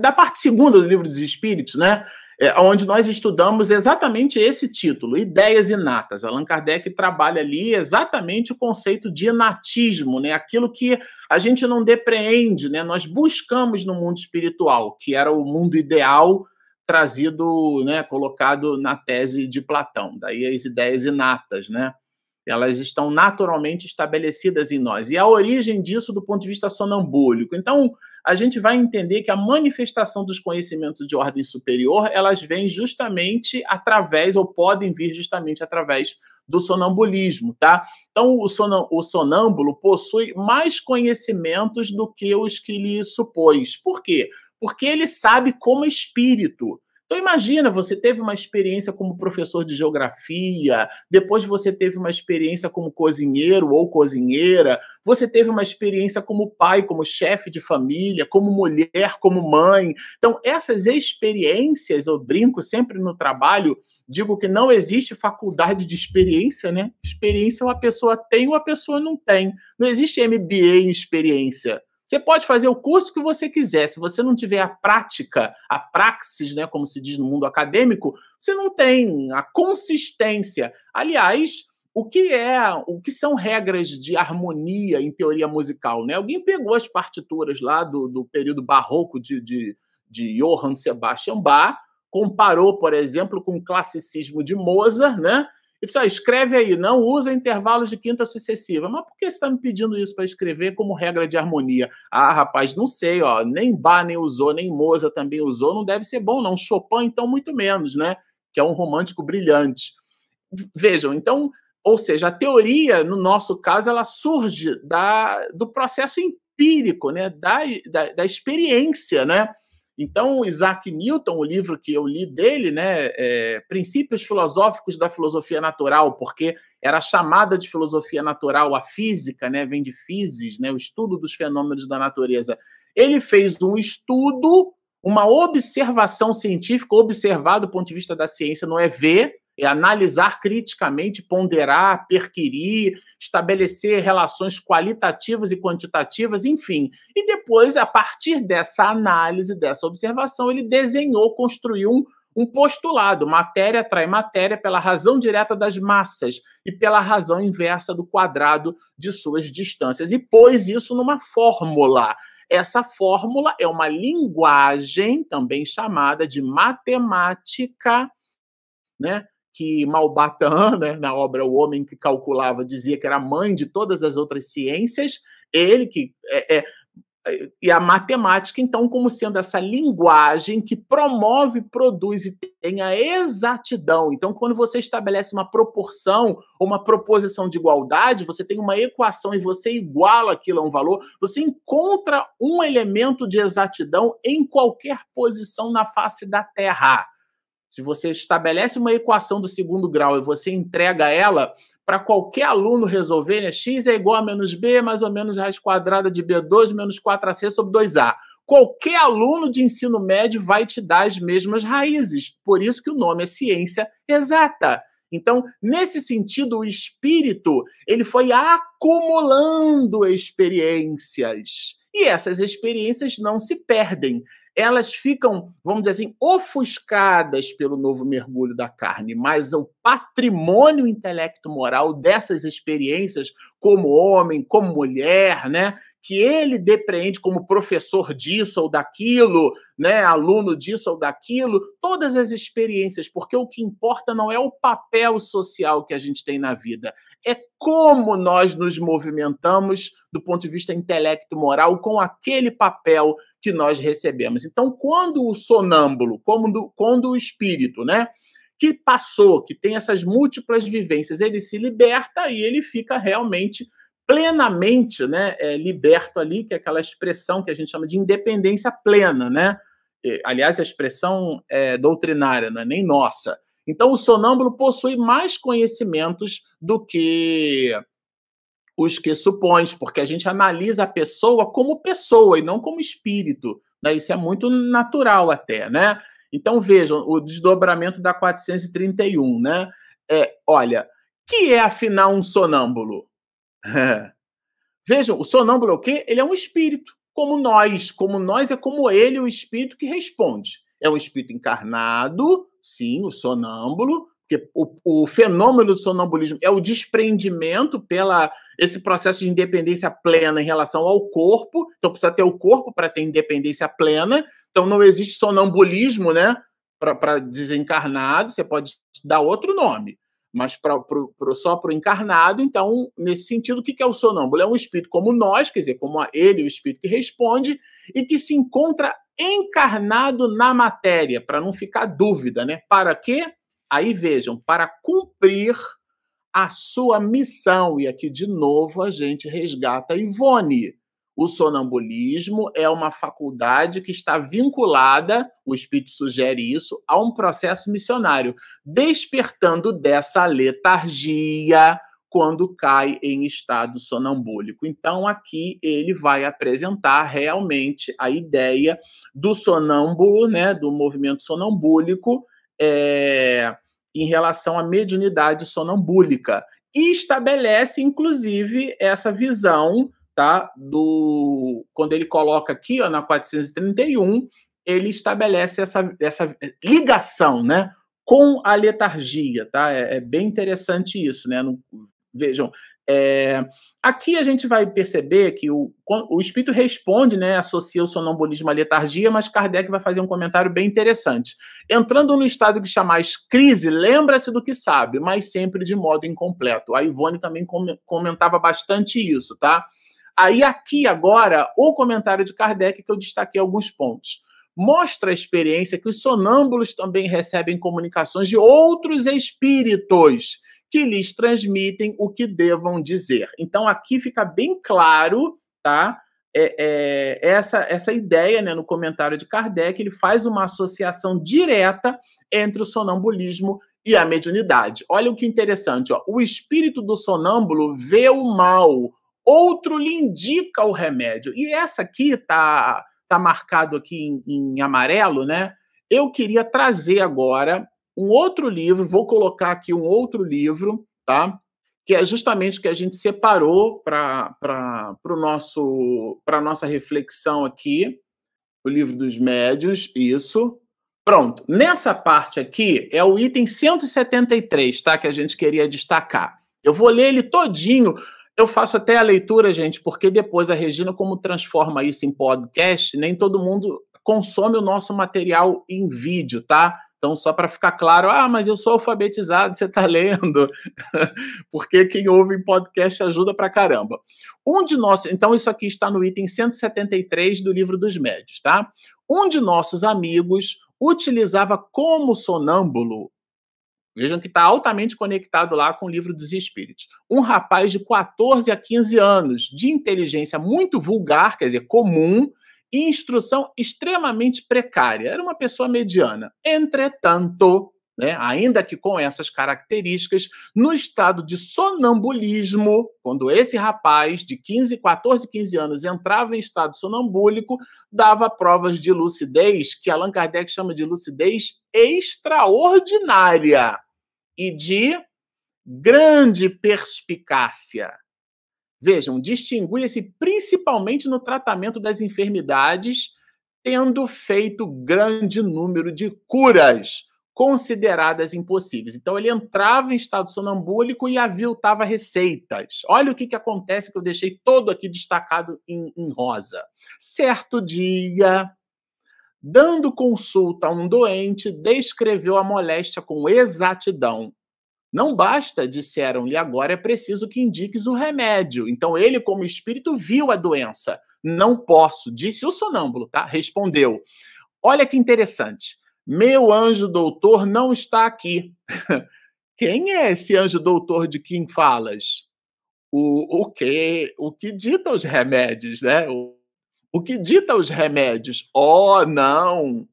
da parte segunda do livro dos Espíritos, né, é, onde nós estudamos exatamente esse título, Ideias Inatas. Allan Kardec trabalha ali exatamente o conceito de inatismo, né, aquilo que a gente não depreende, né, nós buscamos no mundo espiritual, que era o mundo ideal trazido, né, colocado na tese de Platão. Daí as ideias inatas, né? Elas estão naturalmente estabelecidas em nós. E a origem disso do ponto de vista sonambúlico. Então, a gente vai entender que a manifestação dos conhecimentos de ordem superior, elas vêm justamente através, ou podem vir justamente através do sonambulismo, tá? Então, o, o sonâmbulo possui mais conhecimentos do que os que lhe supôs. Por quê? Porque ele sabe como espírito. Então imagina, você teve uma experiência como professor de geografia, depois você teve uma experiência como cozinheiro ou cozinheira, você teve uma experiência como pai, como chefe de família, como mulher, como mãe. Então essas experiências, eu brinco sempre no trabalho, digo que não existe faculdade de experiência, né? Experiência uma pessoa tem ou a pessoa não tem. Não existe MBA em experiência. Você pode fazer o curso que você quiser. Se você não tiver a prática, a praxis, né, como se diz no mundo acadêmico, você não tem a consistência. Aliás, o que é, o que são regras de harmonia em teoria musical, né? Alguém pegou as partituras lá do, do período barroco de, de, de Johann Sebastian Bach, comparou, por exemplo, com o classicismo de Mozart, né? E pessoal, escreve aí, não usa intervalos de quinta sucessiva. Mas por que você está me pedindo isso para escrever como regra de harmonia? Ah, rapaz, não sei, ó. Nem Bach nem usou, nem Moza também usou, não deve ser bom, não. Chopin, então, muito menos, né? Que é um romântico brilhante. Vejam, então, ou seja, a teoria, no nosso caso, ela surge da, do processo empírico, né? Da, da, da experiência, né? Então, Isaac Newton, o livro que eu li dele, né, é, Princípios Filosóficos da Filosofia Natural, porque era chamada de filosofia natural a física, né, vem de physis, né, o estudo dos fenômenos da natureza. Ele fez um estudo, uma observação científica, observar do ponto de vista da ciência, não é ver, é analisar criticamente, ponderar, perquirir, estabelecer relações qualitativas e quantitativas, enfim. E depois, a partir dessa análise, dessa observação, ele desenhou, construiu um, um postulado: matéria atrai matéria pela razão direta das massas e pela razão inversa do quadrado de suas distâncias. E pôs isso numa fórmula. Essa fórmula é uma linguagem também chamada de matemática, né? Que Malbatan, <laughs> né, na obra O Homem que Calculava, dizia que era mãe de todas as outras ciências, ele que é, é, e a matemática, então, como sendo essa linguagem que promove, produz e tem a exatidão. Então, quando você estabelece uma proporção uma proposição de igualdade, você tem uma equação e você iguala aquilo a um valor, você encontra um elemento de exatidão em qualquer posição na face da Terra. Se você estabelece uma equação do segundo grau e você entrega ela para qualquer aluno resolver, né? x é igual a menos b mais ou menos raiz quadrada de b2 menos 4ac sobre 2a. Qualquer aluno de ensino médio vai te dar as mesmas raízes. Por isso que o nome é ciência exata. Então, nesse sentido, o espírito ele foi acumulando experiências. E essas experiências não se perdem elas ficam, vamos dizer assim, ofuscadas pelo novo mergulho da carne, mas o patrimônio intelecto-moral dessas experiências, como homem, como mulher, né, que ele depreende como professor disso ou daquilo, né, aluno disso ou daquilo, todas as experiências, porque o que importa não é o papel social que a gente tem na vida, é como nós nos movimentamos do ponto de vista intelecto-moral com aquele papel que nós recebemos. Então, quando o sonâmbulo, quando, quando o espírito, né, que passou, que tem essas múltiplas vivências, ele se liberta e ele fica realmente plenamente né, é, liberto ali, que é aquela expressão que a gente chama de independência plena, né? Aliás, a expressão é doutrinária, não é nem nossa. Então, o sonâmbulo possui mais conhecimentos do que os que supões, porque a gente analisa a pessoa como pessoa e não como espírito. Né? Isso é muito natural até, né? Então vejam o desdobramento da 431, né? É, olha, que é afinal um sonâmbulo? <laughs> Vejam, o sonâmbulo é o quê? Ele é um espírito, como nós. Como nós é como ele, o espírito que responde. É um espírito encarnado, sim, o sonâmbulo, porque o, o, fenômeno do sonambulismo é o desprendimento pela esse processo de independência plena em relação ao corpo. Então precisa ter o corpo para ter independência plena. Então não existe sonambulismo, né? Para desencarnado, você pode dar outro nome. Mas pra, pro, pro, só para o encarnado. Então, nesse sentido, o que é o sonâmbulo? É um espírito como nós, quer dizer, como ele, o espírito que responde, e que se encontra encarnado na matéria, para não ficar dúvida, né? Para quê? Aí vejam, para cumprir a sua missão. E aqui, de novo, a gente resgata Ivone. O sonambulismo é uma faculdade que está vinculada, o Espírito sugere isso, a um processo missionário, despertando dessa letargia quando cai em estado sonambúlico. Então, aqui ele vai apresentar realmente a ideia do sonâmbulo, né, do movimento sonambúlico, é, em relação à mediunidade sonambúlica. E estabelece, inclusive, essa visão tá? Do quando ele coloca aqui, ó, na 431, ele estabelece essa, essa ligação, né, com a letargia, tá? É, é bem interessante isso, né? No, vejam, é, aqui a gente vai perceber que o, o espírito responde, né, associa o sonambulismo à letargia, mas Kardec vai fazer um comentário bem interessante. Entrando no estado que chamais crise, lembra-se do que sabe, mas sempre de modo incompleto. A Ivone também comentava bastante isso, tá? Aí, aqui agora, o comentário de Kardec, que eu destaquei alguns pontos. Mostra a experiência que os sonâmbulos também recebem comunicações de outros espíritos que lhes transmitem o que devam dizer. Então, aqui fica bem claro, tá? É, é, essa, essa ideia né, no comentário de Kardec, ele faz uma associação direta entre o sonambulismo e a mediunidade. Olha o que interessante, ó. o espírito do sonâmbulo vê o mal, outro lhe indica o remédio. E essa aqui tá, tá marcado aqui em, em amarelo, né? Eu queria trazer agora um outro livro, vou colocar aqui um outro livro, tá? Que é justamente o que a gente separou para para nossa reflexão aqui, o livro dos médios, isso. Pronto. Nessa parte aqui é o item 173, tá? Que a gente queria destacar. Eu vou ler ele todinho eu faço até a leitura, gente, porque depois a Regina, como transforma isso em podcast, nem todo mundo consome o nosso material em vídeo, tá? Então, só para ficar claro, ah, mas eu sou alfabetizado, você está lendo. <laughs> Porque quem ouve em podcast ajuda para caramba. Um de nossos, então, isso aqui está no item 173 do livro dos médios, tá? Um de nossos amigos utilizava como sonâmbulo Vejam que está altamente conectado lá com o livro dos espíritos. Um rapaz de 14 a 15 anos, de inteligência muito vulgar, quer dizer, comum, e instrução extremamente precária. Era uma pessoa mediana. Entretanto, né, ainda que com essas características, no estado de sonambulismo, quando esse rapaz de 15, 14, 15 anos entrava em estado sonambúlico, dava provas de lucidez, que Allan Kardec chama de lucidez extraordinária e de grande perspicácia. Vejam, distinguia-se principalmente no tratamento das enfermidades, tendo feito grande número de curas consideradas impossíveis. Então, ele entrava em estado sonambúlico e aviltava receitas. Olha o que, que acontece, que eu deixei todo aqui destacado em, em rosa. Certo dia, dando consulta a um doente, descreveu a moléstia com exatidão. Não basta, disseram-lhe, agora é preciso que indiques o remédio. Então ele, como espírito, viu a doença. Não posso, disse o sonâmbulo, tá? Respondeu. Olha que interessante. Meu anjo doutor não está aqui. <laughs> Quem é esse anjo doutor de quem falas? O, o que o que dita os remédios, né? O, o que dita os remédios? Oh, não!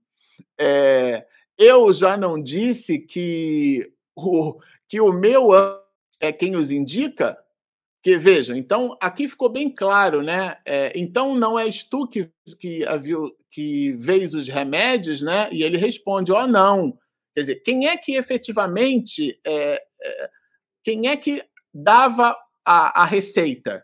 É, eu já não disse que o, que o meu é quem os indica? Que veja, então aqui ficou bem claro, né? É, então não és tu que, que, que vês os remédios, né? E ele responde: oh, não. Quer dizer, quem é que efetivamente é, é, quem é que dava a, a receita?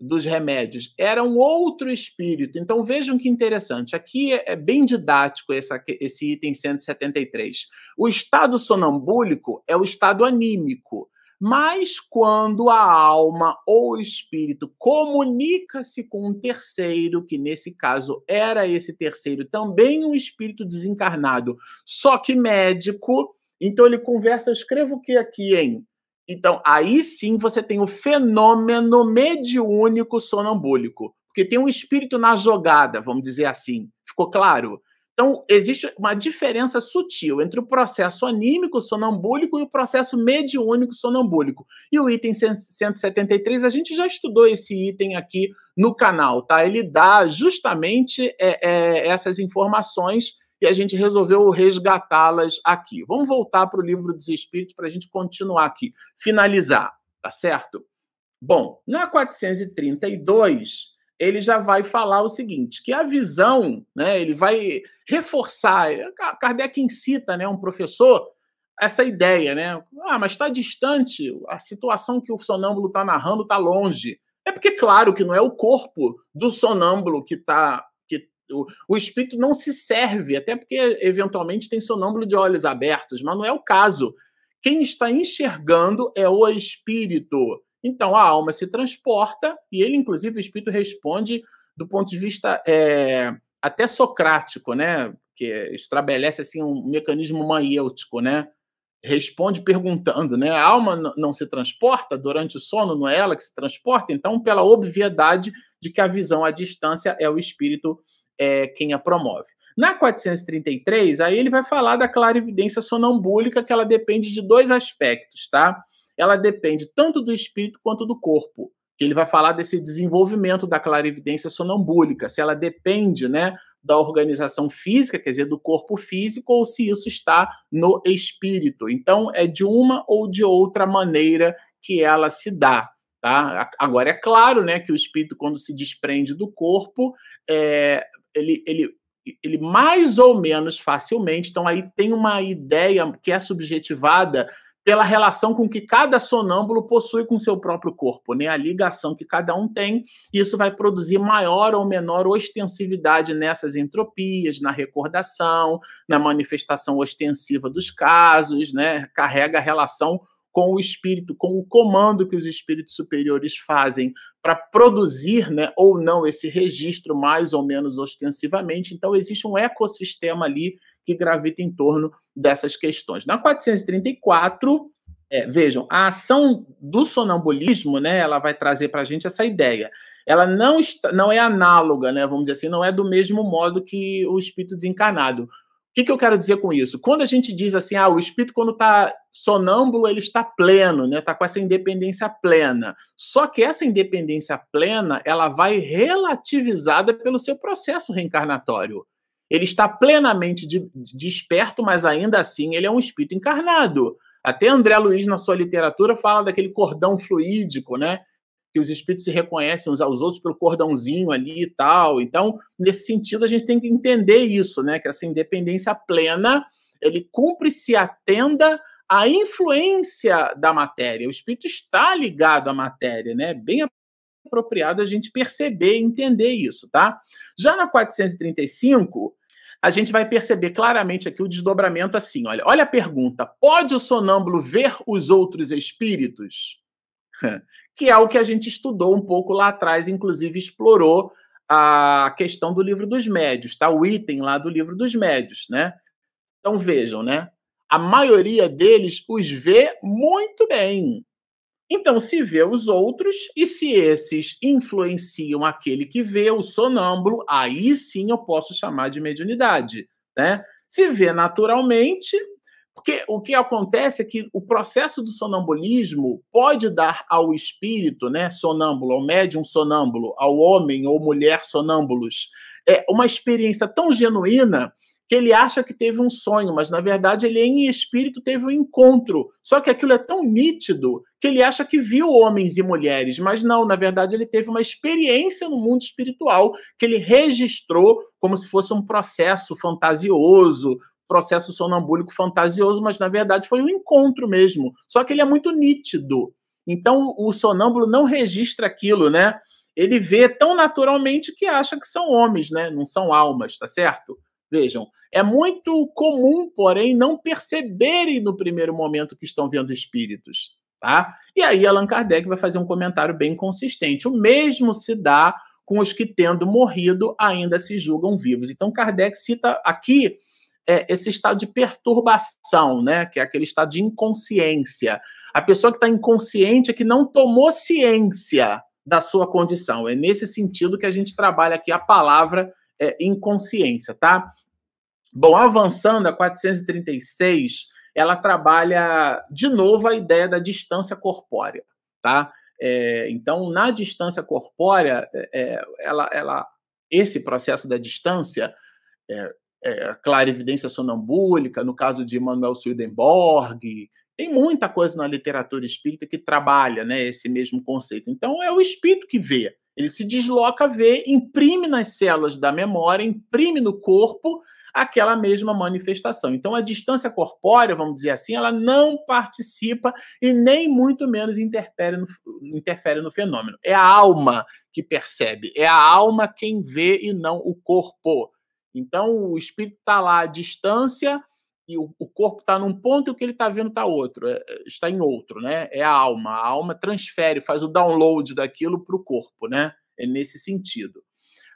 Dos remédios era um outro espírito. Então vejam que interessante. Aqui é, é bem didático essa, esse item 173. O estado sonambúlico é o estado anímico. Mas quando a alma ou o espírito comunica-se com um terceiro, que nesse caso era esse terceiro também um espírito desencarnado, só que médico, Então ele conversa, eu escrevo o que aqui, hein? Então, aí sim você tem o fenômeno mediúnico sonambúlico, porque tem um espírito na jogada, vamos dizer assim. Ficou claro? Então, existe uma diferença sutil entre o processo anímico sonambúlico e o processo mediúnico sonambúlico. E o item 173, a gente já estudou esse item aqui no canal, tá? Ele dá justamente é, é, essas informações e a gente resolveu resgatá-las aqui. Vamos voltar para o livro dos Espíritos para a gente continuar aqui, finalizar, tá certo? Bom, na 432 ele já vai falar o seguinte, que a visão, né, ele vai reforçar, Kardec incita, né, um professor, essa ideia, né, ah, mas está distante, a situação que o sonâmbulo está narrando está longe. É porque, claro, que não é o corpo do sonâmbulo que está o, o espírito não se serve, até porque eventualmente tem sonâmbulo de olhos abertos, mas não é o caso. Quem está enxergando é o espírito. Então a alma se transporta e ele, inclusive, o espírito responde do ponto de vista é, até socrático, né? Que estabelece assim um mecanismo maiêutico, né? Responde perguntando, né? A alma não se transporta durante o sono, não é ela que se transporta. Então, pela obviedade de que a visão à distância é o espírito é, quem a promove. Na 433, aí ele vai falar da clarividência sonambúlica, que ela depende de dois aspectos, tá? ela depende tanto do espírito quanto do corpo. Que ele vai falar desse desenvolvimento da clarividência sonambúlica, se ela depende, né, da organização física, quer dizer, do corpo físico, ou se isso está no espírito. Então, é de uma ou de outra maneira que ela se dá. Tá? Agora, é claro né, que o espírito, quando se desprende do corpo, é, ele, ele, ele mais ou menos facilmente, então aí tem uma ideia que é subjetivada pela relação com que cada sonâmbulo possui com seu próprio corpo, né? A ligação que cada um tem, isso vai produzir maior ou menor ostensividade nessas entropias, na recordação, na manifestação ostensiva dos casos, né? Carrega a relação com o espírito, com o comando que os espíritos superiores fazem para produzir, né, ou não esse registro mais ou menos ostensivamente. Então existe um ecossistema ali que gravita em torno dessas questões. Na 434, é, vejam, a ação do sonambulismo, né, ela vai trazer para a gente essa ideia. Ela não, está, não é análoga, né, vamos dizer assim, não é do mesmo modo que o espírito desencarnado. Que, que eu quero dizer com isso? Quando a gente diz assim, ah, o espírito quando está sonâmbulo, ele está pleno, né? Está com essa independência plena. Só que essa independência plena, ela vai relativizada pelo seu processo reencarnatório. Ele está plenamente de, desperto, mas ainda assim ele é um espírito encarnado. Até André Luiz, na sua literatura, fala daquele cordão fluídico, né? Que os espíritos se reconhecem uns aos outros pelo cordãozinho ali e tal. Então, nesse sentido, a gente tem que entender isso, né? Que essa independência plena, ele cumpre se atenda à influência da matéria. O espírito está ligado à matéria, né? Bem apropriado a gente perceber e entender isso, tá? Já na 435, a gente vai perceber claramente aqui o desdobramento assim, olha, olha a pergunta: pode o sonâmbulo ver os outros espíritos? <laughs> que é o que a gente estudou um pouco lá atrás, inclusive explorou a questão do livro dos médios, tá? O item lá do livro dos médios, né? Então vejam, né? A maioria deles os vê muito bem. Então, se vê os outros, e se esses influenciam aquele que vê, o sonâmbulo, aí sim eu posso chamar de mediunidade. Né? Se vê naturalmente, porque o que acontece é que o processo do sonambulismo pode dar ao espírito, né, sonâmbulo, ao médium sonâmbulo, ao homem ou mulher sonâmbulos, é uma experiência tão genuína que ele acha que teve um sonho, mas na verdade ele em espírito teve um encontro. Só que aquilo é tão nítido que ele acha que viu homens e mulheres, mas não, na verdade ele teve uma experiência no mundo espiritual que ele registrou como se fosse um processo fantasioso, processo sonambúlico fantasioso, mas na verdade foi um encontro mesmo. Só que ele é muito nítido. Então o sonâmbulo não registra aquilo, né? Ele vê tão naturalmente que acha que são homens, né? Não são almas, tá certo? Vejam, é muito comum, porém, não perceberem no primeiro momento que estão vendo espíritos. Tá? E aí Allan Kardec vai fazer um comentário bem consistente. O mesmo se dá com os que, tendo morrido, ainda se julgam vivos. Então, Kardec cita aqui é esse estado de perturbação, né? Que é aquele estado de inconsciência. A pessoa que está inconsciente é que não tomou ciência da sua condição. É nesse sentido que a gente trabalha aqui a palavra é, inconsciência, tá? Bom, avançando a 436, ela trabalha de novo a ideia da distância corpórea, tá? É, então, na distância corpórea, é, é ela, ela, esse processo da distância, é, é, clara evidência sonambúlica, no caso de Manuel Swedenborg, tem muita coisa na literatura espírita que trabalha né, esse mesmo conceito. Então, é o espírito que vê. Ele se desloca, vê, imprime nas células da memória, imprime no corpo aquela mesma manifestação. Então, a distância corpórea, vamos dizer assim, ela não participa e nem muito menos interfere no, interfere no fenômeno. É a alma que percebe, é a alma quem vê e não o corpo. Então, o espírito está lá à distância e o, o corpo está num ponto e o que ele está vendo está outro, é, é, está em outro, né? É a alma. A alma transfere, faz o download daquilo para o corpo, né? É nesse sentido.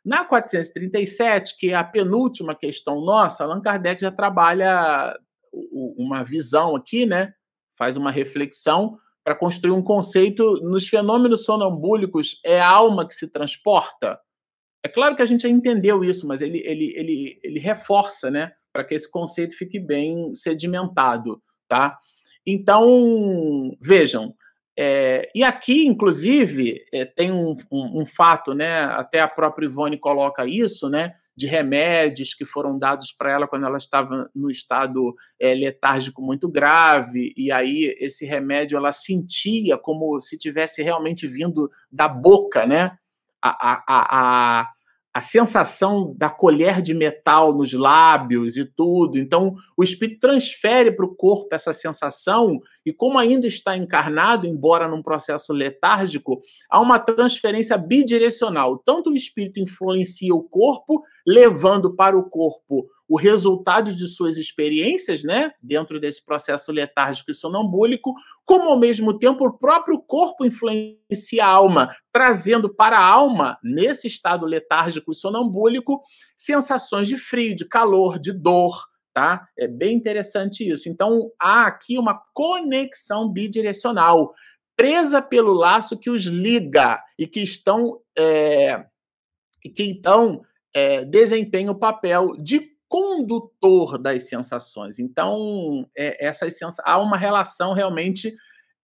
Na 437, que é a penúltima questão nossa, Allan Kardec já trabalha uma visão aqui, né? Faz uma reflexão para construir um conceito nos fenômenos sonambúlicos é a alma que se transporta? É claro que a gente já entendeu isso, mas ele, ele, ele, ele reforça, né? Para que esse conceito fique bem sedimentado, tá? Então, vejam, é, e aqui, inclusive, é, tem um, um, um, fato, né? Até a própria Ivone coloca isso, né? De remédios que foram dados para ela quando ela estava no estado é, letárgico muito grave, e aí esse remédio ela sentia como se tivesse realmente vindo da boca, né? A, a, a, a sensação da colher de metal nos lábios e tudo. Então, o espírito transfere para o corpo essa sensação, e como ainda está encarnado, embora num processo letárgico, há uma transferência bidirecional. Tanto o espírito influencia o corpo, levando para o corpo o resultado de suas experiências, né, dentro desse processo letárgico e sonambúlico, como ao mesmo tempo o próprio corpo influencia a alma, trazendo para a alma, nesse estado letárgico e sonambúlico, sensações de frio, de calor, de dor, tá? É bem interessante isso. Então, há aqui uma conexão bidirecional, presa pelo laço que os liga e que estão é, e que então é, desempenham o papel de condutor das sensações. Então, é, essas sensações, há uma relação realmente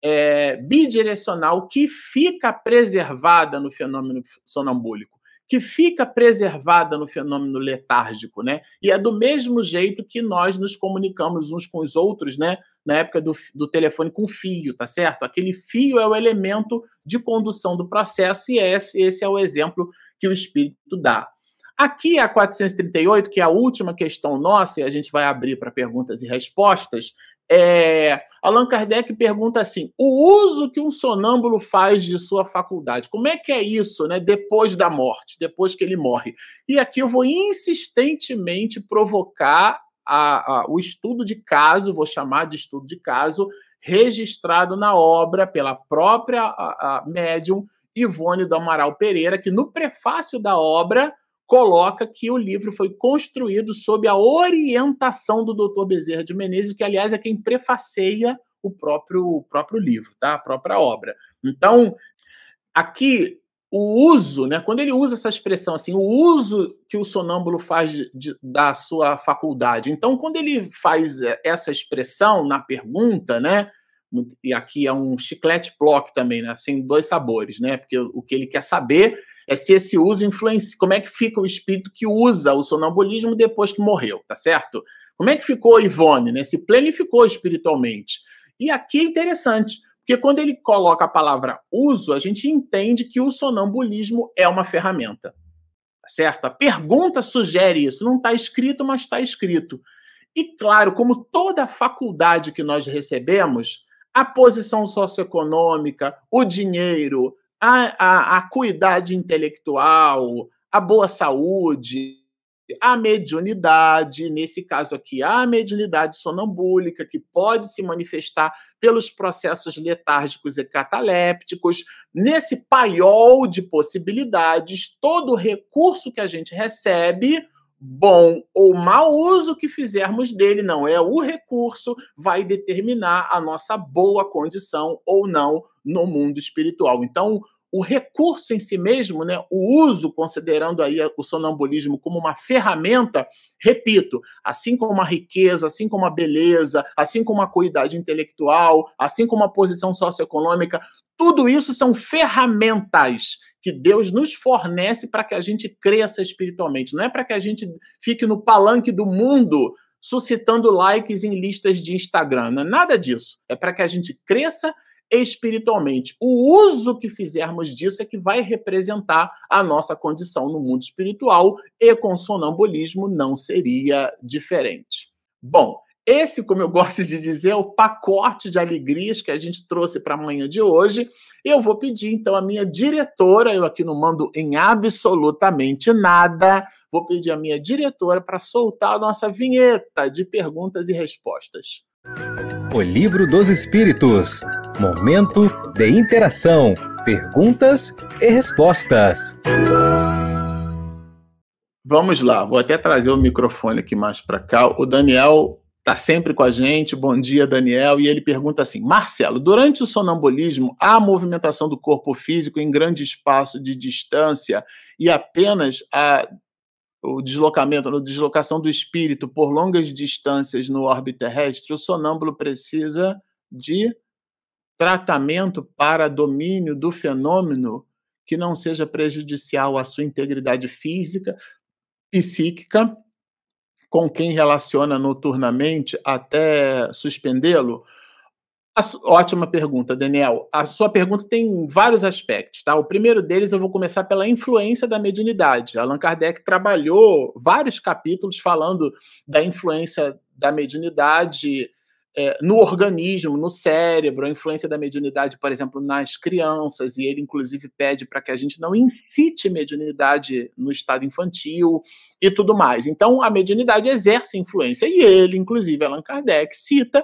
é, bidirecional que fica preservada no fenômeno sonambúlico, que fica preservada no fenômeno letárgico, né? E é do mesmo jeito que nós nos comunicamos uns com os outros, né? Na época do, do telefone com fio, tá certo? Aquele fio é o elemento de condução do processo e esse, esse é o exemplo que o espírito dá. Aqui a 438, que é a última questão nossa, e a gente vai abrir para perguntas e respostas. É, Allan Kardec pergunta assim: o uso que um sonâmbulo faz de sua faculdade, como é que é isso, né? Depois da morte, depois que ele morre. E aqui eu vou insistentemente provocar a, a, o estudo de caso, vou chamar de estudo de caso, registrado na obra pela própria a, médium Ivone do Amaral Pereira, que no prefácio da obra coloca que o livro foi construído sob a orientação do Dr. Bezerra de Menezes, que, aliás, é quem prefaceia o próprio, o próprio livro, tá? a própria obra. Então, aqui, o uso, né, quando ele usa essa expressão assim, o uso que o sonâmbulo faz de, de, da sua faculdade. Então, quando ele faz essa expressão na pergunta, né, e aqui é um chiclete block também, né, assim, dois sabores, né, porque o que ele quer saber é se esse uso influencia, como é que fica o espírito que usa o sonambulismo depois que morreu, tá certo? Como é que ficou Ivone, né? Se planificou espiritualmente. E aqui é interessante, porque quando ele coloca a palavra uso, a gente entende que o sonambulismo é uma ferramenta. Tá certo? A pergunta sugere isso. Não está escrito, mas está escrito. E claro, como toda faculdade que nós recebemos, a posição socioeconômica, o dinheiro, a, a intelectual, a boa saúde, a mediunidade, nesse caso aqui, a mediunidade sonambúlica, que pode se manifestar pelos processos letárgicos e catalépticos. Nesse paiol de possibilidades, todo recurso que a gente recebe, bom ou mau uso que fizermos dele, não é o recurso vai determinar a nossa boa condição ou não no mundo espiritual. Então, o recurso em si mesmo, né, o uso, considerando aí o sonambulismo como uma ferramenta, repito, assim como a riqueza, assim como a beleza, assim como a cuidade intelectual, assim como a posição socioeconômica, tudo isso são ferramentas que Deus nos fornece para que a gente cresça espiritualmente. Não é para que a gente fique no palanque do mundo suscitando likes em listas de Instagram. Não é nada disso. É para que a gente cresça espiritualmente. O uso que fizermos disso é que vai representar a nossa condição no mundo espiritual e com sonambulismo não seria diferente. Bom, esse, como eu gosto de dizer, é o pacote de alegrias que a gente trouxe para a manhã de hoje. Eu vou pedir, então, a minha diretora, eu aqui não mando em absolutamente nada, vou pedir a minha diretora para soltar a nossa vinheta de perguntas e respostas. O Livro dos Espíritos Momento de interação, perguntas e respostas. Vamos lá, vou até trazer o microfone aqui mais para cá. O Daniel está sempre com a gente. Bom dia, Daniel. E ele pergunta assim: Marcelo, durante o sonambulismo, há movimentação do corpo físico em grande espaço de distância e apenas a o deslocamento, a deslocação do espírito por longas distâncias no orbe terrestre, o sonâmbulo precisa de tratamento para domínio do fenômeno que não seja prejudicial à sua integridade física, psíquica com quem relaciona noturnamente até suspendê-lo? Ótima pergunta, Daniel. A sua pergunta tem vários aspectos, tá? O primeiro deles eu vou começar pela influência da mediunidade. Allan Kardec trabalhou vários capítulos falando da influência da mediunidade é, no organismo, no cérebro, a influência da mediunidade, por exemplo, nas crianças, e ele inclusive pede para que a gente não incite mediunidade no estado infantil e tudo mais. Então, a mediunidade exerce influência, e ele, inclusive, Allan Kardec, cita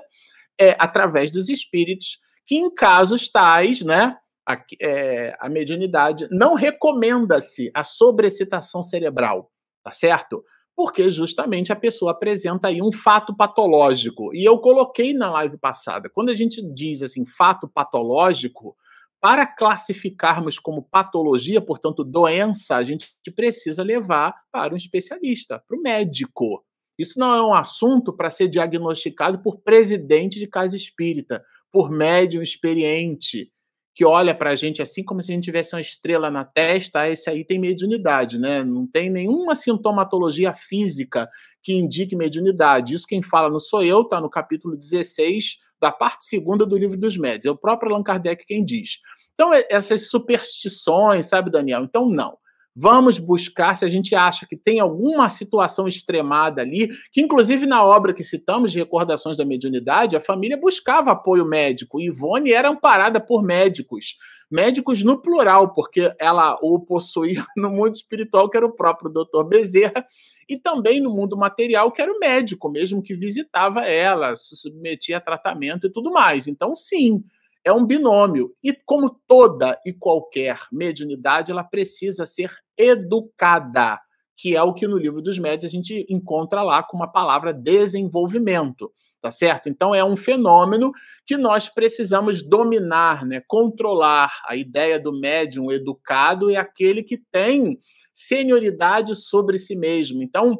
é, através dos espíritos que, em casos tais, né, a, é, a mediunidade não recomenda-se a sobrecitação cerebral, tá certo? porque justamente a pessoa apresenta aí um fato patológico. E eu coloquei na live passada, quando a gente diz assim, fato patológico, para classificarmos como patologia, portanto, doença, a gente precisa levar para um especialista, para o médico. Isso não é um assunto para ser diagnosticado por presidente de casa espírita, por médium experiente, que olha para a gente assim como se a gente tivesse uma estrela na testa, ah, esse aí tem mediunidade, né? Não tem nenhuma sintomatologia física que indique mediunidade. Isso quem fala não sou eu, está no capítulo 16 da parte segunda do livro dos médios. É o próprio Allan Kardec quem diz. Então, essas superstições, sabe, Daniel? Então, não. Vamos buscar se a gente acha que tem alguma situação extremada ali, que inclusive na obra que citamos de Recordações da Mediunidade, a família buscava apoio médico. Ivone era amparada por médicos, médicos no plural, porque ela o possuía <laughs> no mundo espiritual, que era o próprio doutor Bezerra, e também no mundo material, que era o médico mesmo que visitava ela, se submetia a tratamento e tudo mais. Então, sim, é um binômio. E como toda e qualquer mediunidade, ela precisa ser educada, que é o que no livro dos médios a gente encontra lá com uma palavra desenvolvimento, tá certo? Então é um fenômeno que nós precisamos dominar, né, controlar. A ideia do médium educado é aquele que tem senioridade sobre si mesmo. Então,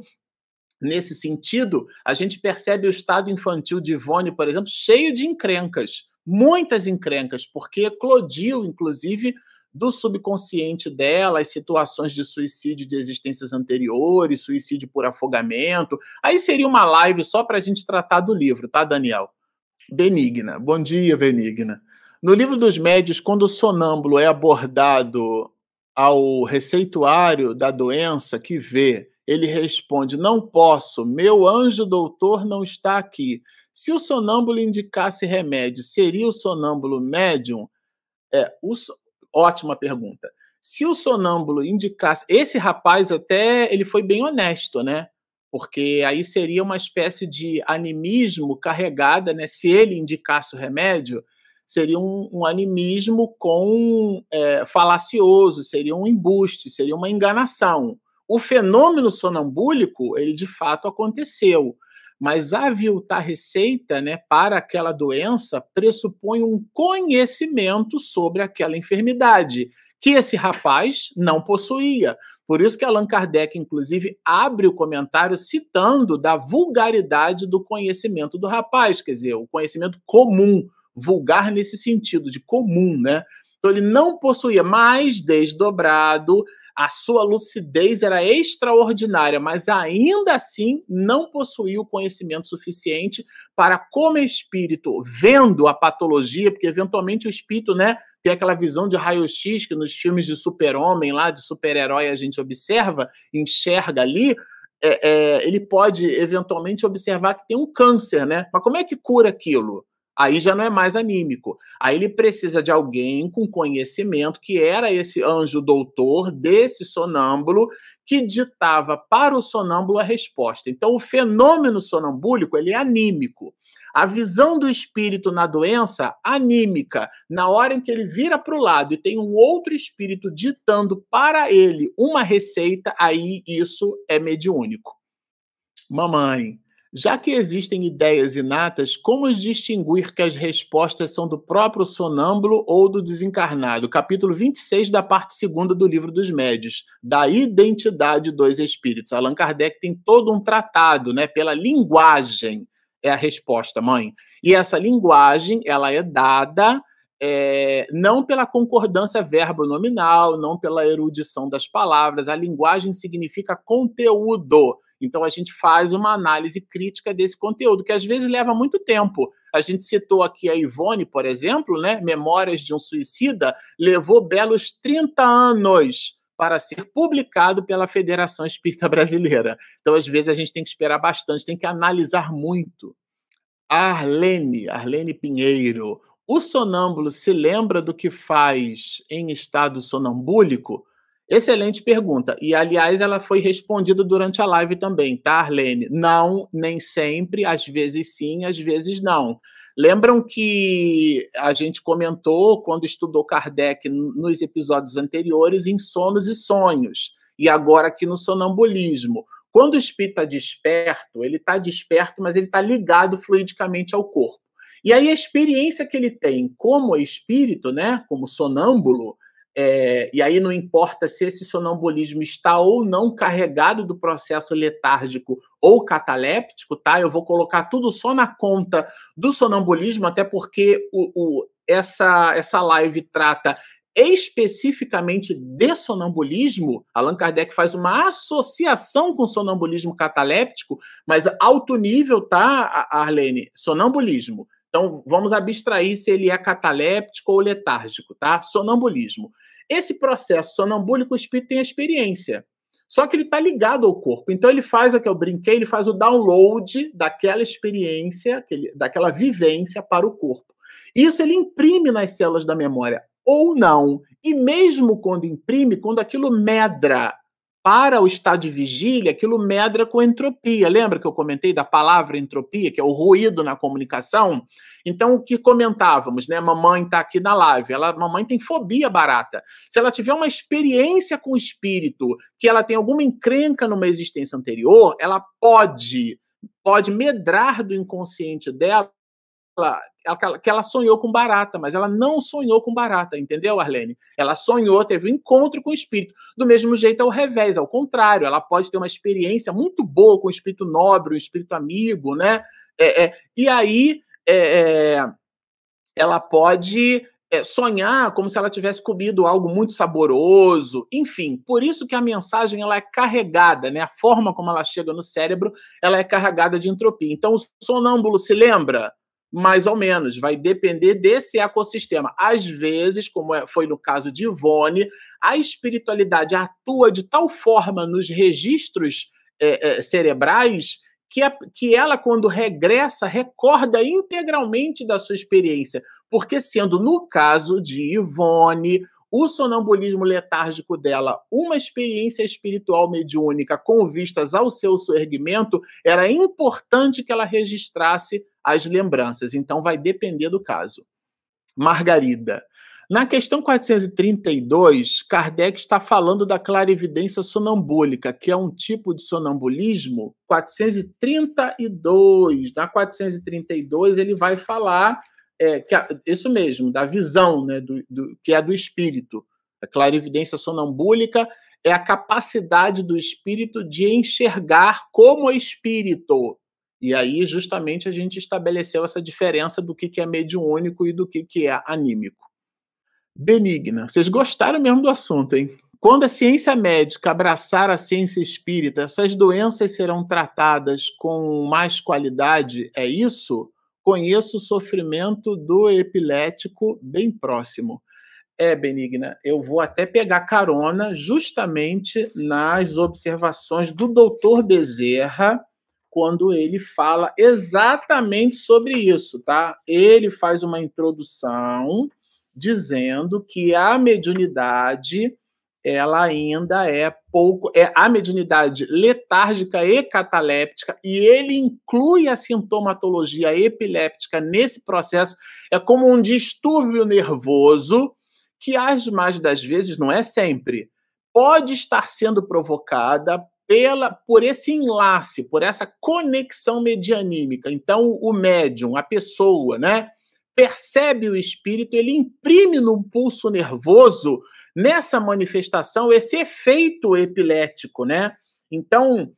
nesse sentido, a gente percebe o estado infantil de Ivone, por exemplo, cheio de encrencas muitas encrencas, porque eclodiu, inclusive, do subconsciente dela, as situações de suicídio de existências anteriores, suicídio por afogamento. Aí seria uma live só para a gente tratar do livro, tá, Daniel? Benigna. Bom dia, Benigna. No livro dos médios, quando o sonâmbulo é abordado ao receituário da doença que vê, ele responde: Não posso, meu anjo doutor não está aqui. Se o sonâmbulo indicasse remédio, seria o sonâmbulo médium? É, o, ótima pergunta. Se o sonâmbulo indicasse, esse rapaz até ele foi bem honesto, né? Porque aí seria uma espécie de animismo carregada, né? Se ele indicasse o remédio, seria um, um animismo com é, falacioso, seria um embuste, seria uma enganação. o fenômeno sonambúlico, ele de fato aconteceu, mas aviltar receita né, para aquela doença pressupõe um conhecimento sobre aquela enfermidade, que esse rapaz não possuía. Por isso que Allan Kardec, inclusive, abre o comentário citando da vulgaridade do conhecimento do rapaz, quer dizer, o conhecimento comum, vulgar nesse sentido, de comum, né? Então ele não possuía mais desdobrado, a sua lucidez era extraordinária, mas ainda assim não possuía o conhecimento suficiente para, como espírito, vendo a patologia, porque eventualmente o espírito, né, tem aquela visão de raio-x que nos filmes de super-homem, lá, de super-herói, a gente observa, enxerga ali, é, é, ele pode eventualmente observar que tem um câncer, né? Mas como é que cura aquilo? Aí já não é mais anímico. Aí ele precisa de alguém com conhecimento, que era esse anjo doutor desse sonâmbulo, que ditava para o sonâmbulo a resposta. Então, o fenômeno sonambúlico ele é anímico. A visão do espírito na doença, anímica, na hora em que ele vira para o lado e tem um outro espírito ditando para ele uma receita, aí isso é mediúnico. Mamãe, já que existem ideias inatas, como distinguir que as respostas são do próprio sonâmbulo ou do desencarnado? Capítulo 26 da parte segunda do Livro dos Médios, da identidade dos espíritos. Allan Kardec tem todo um tratado, né, pela linguagem é a resposta, mãe. E essa linguagem, ela é dada é, não pela concordância verbo-nominal, não pela erudição das palavras. A linguagem significa conteúdo. Então a gente faz uma análise crítica desse conteúdo, que às vezes leva muito tempo. A gente citou aqui a Ivone, por exemplo, né? Memórias de um Suicida, levou belos 30 anos para ser publicado pela Federação Espírita Brasileira. Então, às vezes, a gente tem que esperar bastante, tem que analisar muito. Arlene, Arlene Pinheiro, o sonâmbulo se lembra do que faz em estado sonambúlico? Excelente pergunta. E, aliás, ela foi respondida durante a live também, tá, Arlene? Não, nem sempre, às vezes sim, às vezes não. Lembram que a gente comentou, quando estudou Kardec nos episódios anteriores, em sonos e sonhos, e agora aqui no sonambulismo. Quando o espírito está desperto, ele está desperto, mas ele está ligado fluidicamente ao corpo. E aí a experiência que ele tem como espírito, né, como sonâmbulo, é, e aí não importa se esse sonambulismo está ou não carregado do processo letárgico ou cataléptico, tá? Eu vou colocar tudo só na conta do sonambulismo, até porque o, o, essa, essa live trata especificamente de sonambulismo. Allan Kardec faz uma associação com sonambulismo cataléptico, mas alto nível, tá, Arlene? Sonambulismo. Então, vamos abstrair se ele é cataléptico ou letárgico, tá? Sonambulismo. Esse processo sonambúlico, o espírito tem experiência. Só que ele está ligado ao corpo. Então, ele faz o que eu brinquei, ele faz o download daquela experiência, daquela vivência para o corpo. Isso ele imprime nas células da memória, ou não. E mesmo quando imprime, quando aquilo medra para o estado de vigília, aquilo medra com entropia. Lembra que eu comentei da palavra entropia, que é o ruído na comunicação? Então, o que comentávamos, né? Mamãe está aqui na live, ela, mamãe tem fobia barata. Se ela tiver uma experiência com o espírito, que ela tem alguma encrenca numa existência anterior, ela pode pode medrar do inconsciente dela ela, que ela sonhou com barata, mas ela não sonhou com barata, entendeu, Arlene? Ela sonhou, teve um encontro com o espírito. Do mesmo jeito ao revés, ao contrário, ela pode ter uma experiência muito boa com o espírito nobre, o espírito amigo, né? É, é, e aí é, é ela pode é, sonhar como se ela tivesse comido algo muito saboroso, enfim, por isso que a mensagem ela é carregada, né? A forma como ela chega no cérebro, ela é carregada de entropia. Então, o sonâmbulo se lembra mais ou menos, vai depender desse ecossistema. Às vezes, como é, foi no caso de Ivone, a espiritualidade atua de tal forma nos registros é, é, cerebrais que, a, que ela, quando regressa, recorda integralmente da sua experiência. Porque, sendo no caso de Ivone, o sonambulismo letárgico dela, uma experiência espiritual mediúnica com vistas ao seu surgimento, era importante que ela registrasse as lembranças. Então vai depender do caso. Margarida. Na questão 432, Kardec está falando da clarividência sonambúlica, que é um tipo de sonambulismo. 432, na 432 ele vai falar é, que a, isso mesmo, da visão, né, do, do, que é do espírito. A clarividência sonambúlica é a capacidade do espírito de enxergar como espírito. E aí, justamente, a gente estabeleceu essa diferença do que, que é mediúnico e do que, que é anímico benigna. Vocês gostaram mesmo do assunto, hein? Quando a ciência médica abraçar a ciência espírita, essas doenças serão tratadas com mais qualidade? É isso? Conheço o sofrimento do epilético bem próximo. É, Benigna, eu vou até pegar carona justamente nas observações do doutor Bezerra, quando ele fala exatamente sobre isso, tá? Ele faz uma introdução dizendo que a mediunidade ela ainda é pouco é a mediunidade letárgica e cataléptica e ele inclui a sintomatologia epiléptica nesse processo é como um distúrbio nervoso que as mais das vezes não é sempre pode estar sendo provocada pela por esse enlace, por essa conexão medianímica. Então o médium, a pessoa, né, percebe o espírito, ele imprime no pulso nervoso, nessa manifestação, esse efeito epilético, né? Então,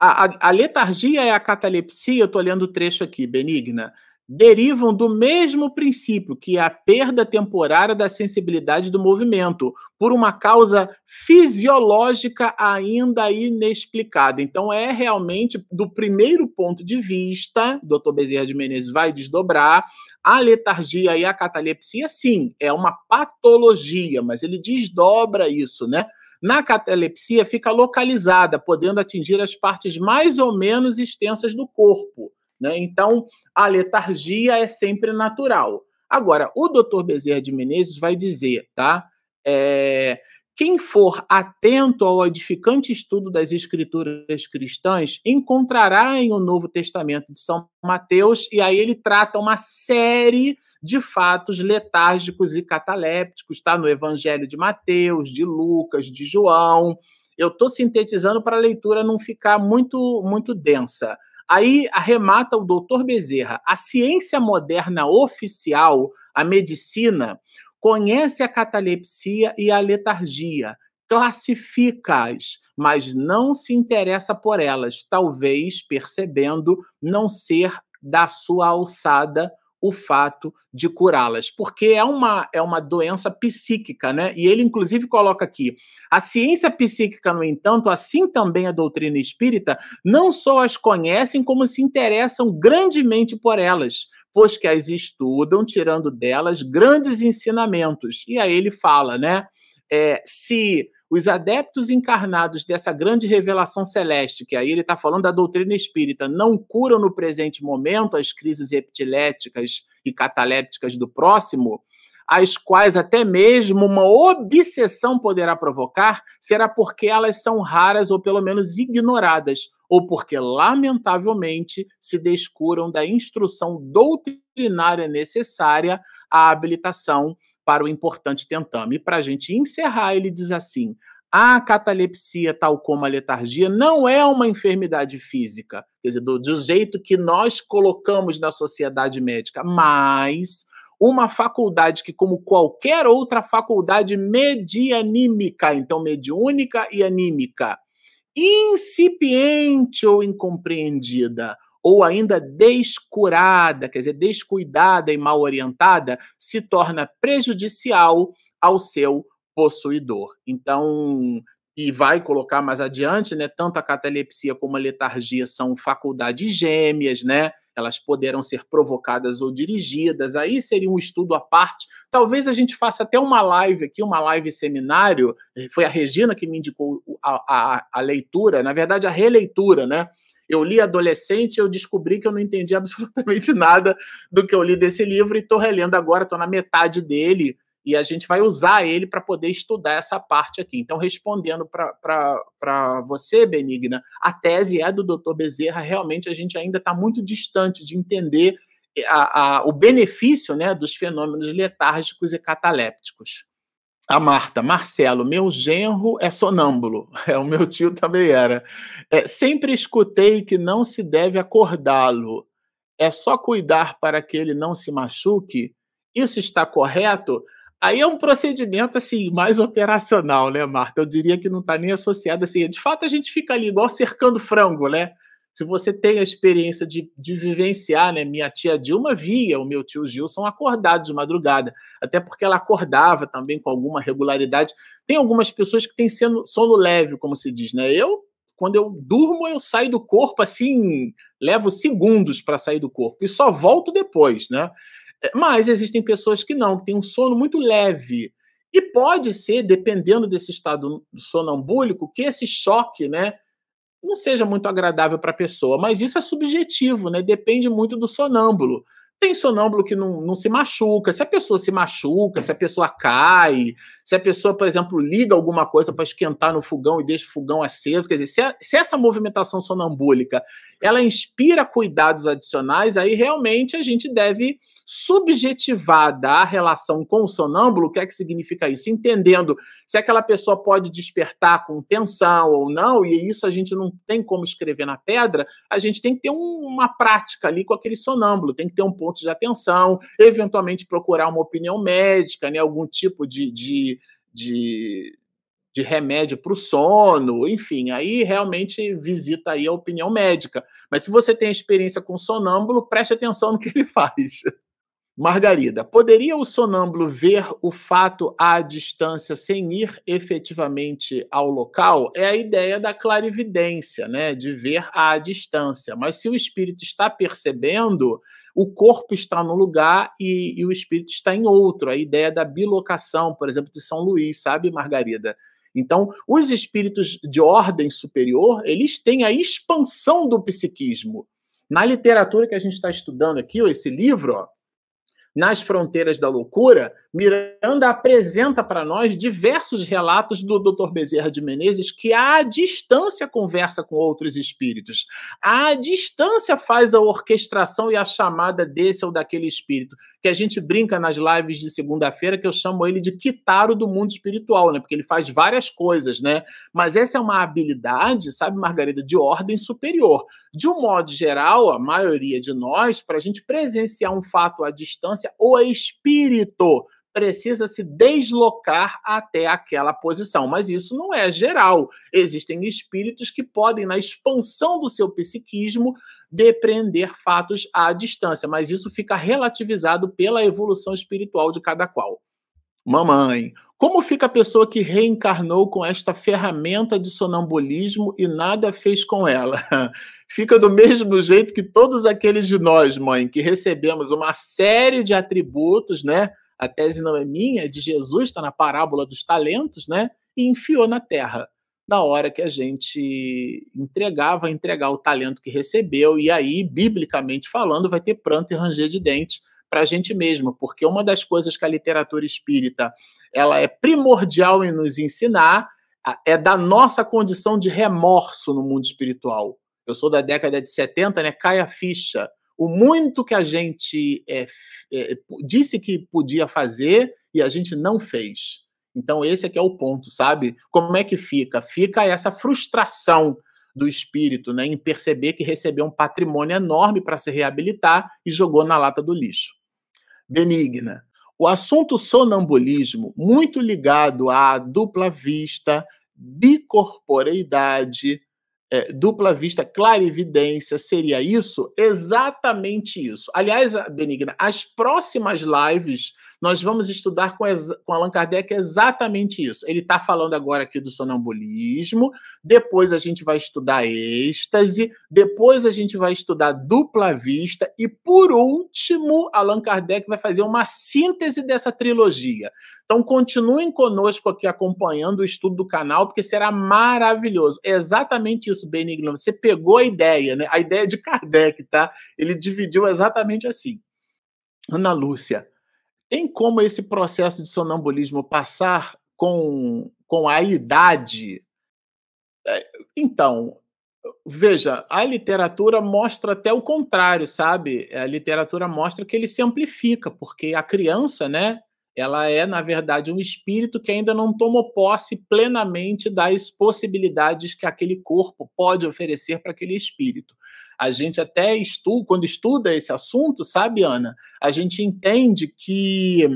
a, a, a letargia e a catalepsia, eu estou lendo o trecho aqui, benigna, derivam do mesmo princípio, que é a perda temporária da sensibilidade do movimento, por uma causa fisiológica ainda inexplicada. Então, é realmente, do primeiro ponto de vista, Dr. Bezerra de Menezes vai desdobrar, a letargia e a catalepsia, sim, é uma patologia, mas ele desdobra isso, né? Na catalepsia, fica localizada, podendo atingir as partes mais ou menos extensas do corpo. Né? Então, a letargia é sempre natural. Agora, o doutor Bezerra de Menezes vai dizer, tá? É, quem for atento ao edificante estudo das escrituras cristãs encontrará em o Novo Testamento de São Mateus, e aí ele trata uma série de fatos letárgicos e catalépticos, está no Evangelho de Mateus, de Lucas, de João. Eu estou sintetizando para a leitura não ficar muito, muito densa. Aí arremata o doutor Bezerra. A ciência moderna oficial, a medicina, conhece a catalepsia e a letargia, classifica-as, mas não se interessa por elas, talvez percebendo não ser da sua alçada o fato de curá-las, porque é uma, é uma doença psíquica, né? E ele, inclusive, coloca aqui: a ciência psíquica, no entanto, assim também a doutrina espírita, não só as conhecem, como se interessam grandemente por elas, pois que as estudam, tirando delas grandes ensinamentos. E aí ele fala, né? É, se os adeptos encarnados dessa grande revelação celeste, que aí ele está falando da doutrina espírita, não curam no presente momento as crises epiléticas e catalépticas do próximo, as quais até mesmo uma obsessão poderá provocar, será porque elas são raras ou pelo menos ignoradas, ou porque, lamentavelmente, se descuram da instrução doutrinária necessária à habilitação para o importante tentame. E para a gente encerrar, ele diz assim: a catalepsia, tal como a letargia, não é uma enfermidade física, quer dizer, do, do jeito que nós colocamos na sociedade médica, mas uma faculdade que, como qualquer outra faculdade medianímica, então mediúnica e anímica, incipiente ou incompreendida, ou ainda descurada, quer dizer, descuidada e mal orientada, se torna prejudicial ao seu possuidor. Então, e vai colocar mais adiante, né? Tanto a catalepsia como a letargia são faculdades gêmeas, né? Elas poderão ser provocadas ou dirigidas. Aí seria um estudo à parte. Talvez a gente faça até uma live aqui, uma live seminário. Foi a Regina que me indicou a, a, a leitura, na verdade, a releitura, né? Eu li adolescente e eu descobri que eu não entendi <laughs> absolutamente nada do que eu li desse livro e estou relendo agora, estou na metade dele e a gente vai usar ele para poder estudar essa parte aqui. Então, respondendo para você, Benigna, a tese é do Dr. Bezerra, realmente a gente ainda está muito distante de entender a, a, o benefício né, dos fenômenos letárgicos e catalépticos. A Marta, Marcelo, meu genro é sonâmbulo. <laughs> É, o meu tio também era. É, sempre escutei que não se deve acordá-lo. É só cuidar para que ele não se machuque. Isso está correto? Aí é um procedimento assim mais operacional, né, Marta? Eu diria que não está nem associado assim. De fato, a gente fica ali igual cercando frango, né? Se você tem a experiência de, de vivenciar, né? Minha tia Dilma via o meu tio Gilson acordado de madrugada, até porque ela acordava também com alguma regularidade. Tem algumas pessoas que têm sono leve, como se diz, né? Eu, quando eu durmo, eu saio do corpo assim, levo segundos para sair do corpo e só volto depois, né? É, mas existem pessoas que não, que têm um sono muito leve. E pode ser, dependendo desse estado sonambúlico, que esse choque, né, não seja muito agradável para a pessoa. Mas isso é subjetivo, né? Depende muito do sonâmbulo. Tem sonâmbulo que não, não se machuca. Se a pessoa se machuca, se a pessoa cai, se a pessoa, por exemplo, liga alguma coisa para esquentar no fogão e deixa o fogão aceso, quer dizer, se, a, se essa movimentação sonambúlica ela inspira cuidados adicionais, aí realmente a gente deve subjetivada a relação com o sonâmbulo, o que é que significa isso? Entendendo se aquela pessoa pode despertar com tensão ou não, e isso a gente não tem como escrever na pedra, a gente tem que ter um, uma prática ali com aquele sonâmbulo, tem que ter um ponto de atenção, eventualmente procurar uma opinião médica, né, algum tipo de, de, de de remédio para o sono, enfim, aí realmente visita aí a opinião médica. Mas se você tem experiência com sonâmbulo, preste atenção no que ele <laughs> faz. Margarida, poderia o sonâmbulo ver o fato à distância sem ir efetivamente ao local? É a ideia da clarividência, né? De ver à distância. Mas se o espírito está percebendo, o corpo está num lugar e, e o espírito está em outro. A ideia da bilocação, por exemplo, de São Luís, sabe, Margarida? Então, os espíritos de ordem superior, eles têm a expansão do psiquismo. Na literatura que a gente está estudando aqui, esse livro, ó, nas Fronteiras da Loucura, Miranda apresenta para nós diversos relatos do Dr. Bezerra de Menezes que à distância conversa com outros espíritos. À distância faz a orquestração e a chamada desse ou daquele espírito, que a gente brinca nas lives de segunda-feira que eu chamo ele de Kitaro do mundo espiritual, né? Porque ele faz várias coisas, né? Mas essa é uma habilidade, sabe, Margarida, de ordem superior. De um modo geral, a maioria de nós, para a gente presenciar um fato à distância o espírito precisa se deslocar até aquela posição. Mas isso não é geral. Existem espíritos que podem, na expansão do seu psiquismo, depreender fatos à distância, mas isso fica relativizado pela evolução espiritual de cada qual. Mamãe, como fica a pessoa que reencarnou com esta ferramenta de sonambulismo e nada fez com ela? <laughs> Fica do mesmo jeito que todos aqueles de nós, mãe, que recebemos uma série de atributos, né? A tese não é minha, é de Jesus, está na parábola dos talentos, né? E enfiou na terra. Na hora que a gente entregava, entregar o talento que recebeu, e aí, biblicamente falando, vai ter pranto e ranger de dentes para a gente mesmo, porque uma das coisas que a literatura espírita ela é primordial em nos ensinar é da nossa condição de remorso no mundo espiritual. Eu sou da década de 70, né? Cai a ficha. O muito que a gente é, é, disse que podia fazer e a gente não fez. Então, esse aqui é o ponto, sabe? Como é que fica? Fica essa frustração do espírito, né, em perceber que recebeu um patrimônio enorme para se reabilitar e jogou na lata do lixo benigna. O assunto sonambulismo, muito ligado à dupla vista, bicorporeidade, é, dupla vista, clarividência, seria isso? Exatamente isso. Aliás, Benigna, as próximas lives nós vamos estudar com, com Allan Kardec exatamente isso. Ele está falando agora aqui do sonambulismo, depois a gente vai estudar êxtase, depois a gente vai estudar dupla vista, e por último, Allan Kardec vai fazer uma síntese dessa trilogia. Então continuem conosco aqui acompanhando o estudo do canal, porque será maravilhoso. É exatamente isso, Benigno. Você pegou a ideia, né? A ideia de Kardec, tá? Ele dividiu exatamente assim. Ana Lúcia, tem como esse processo de sonambulismo passar com, com a idade? É, então, Veja, a literatura mostra até o contrário, sabe? A literatura mostra que ele se amplifica, porque a criança, né, ela é, na verdade, um espírito que ainda não tomou posse plenamente das possibilidades que aquele corpo pode oferecer para aquele espírito. A gente até estuda, quando estuda esse assunto, sabe, Ana, a gente entende que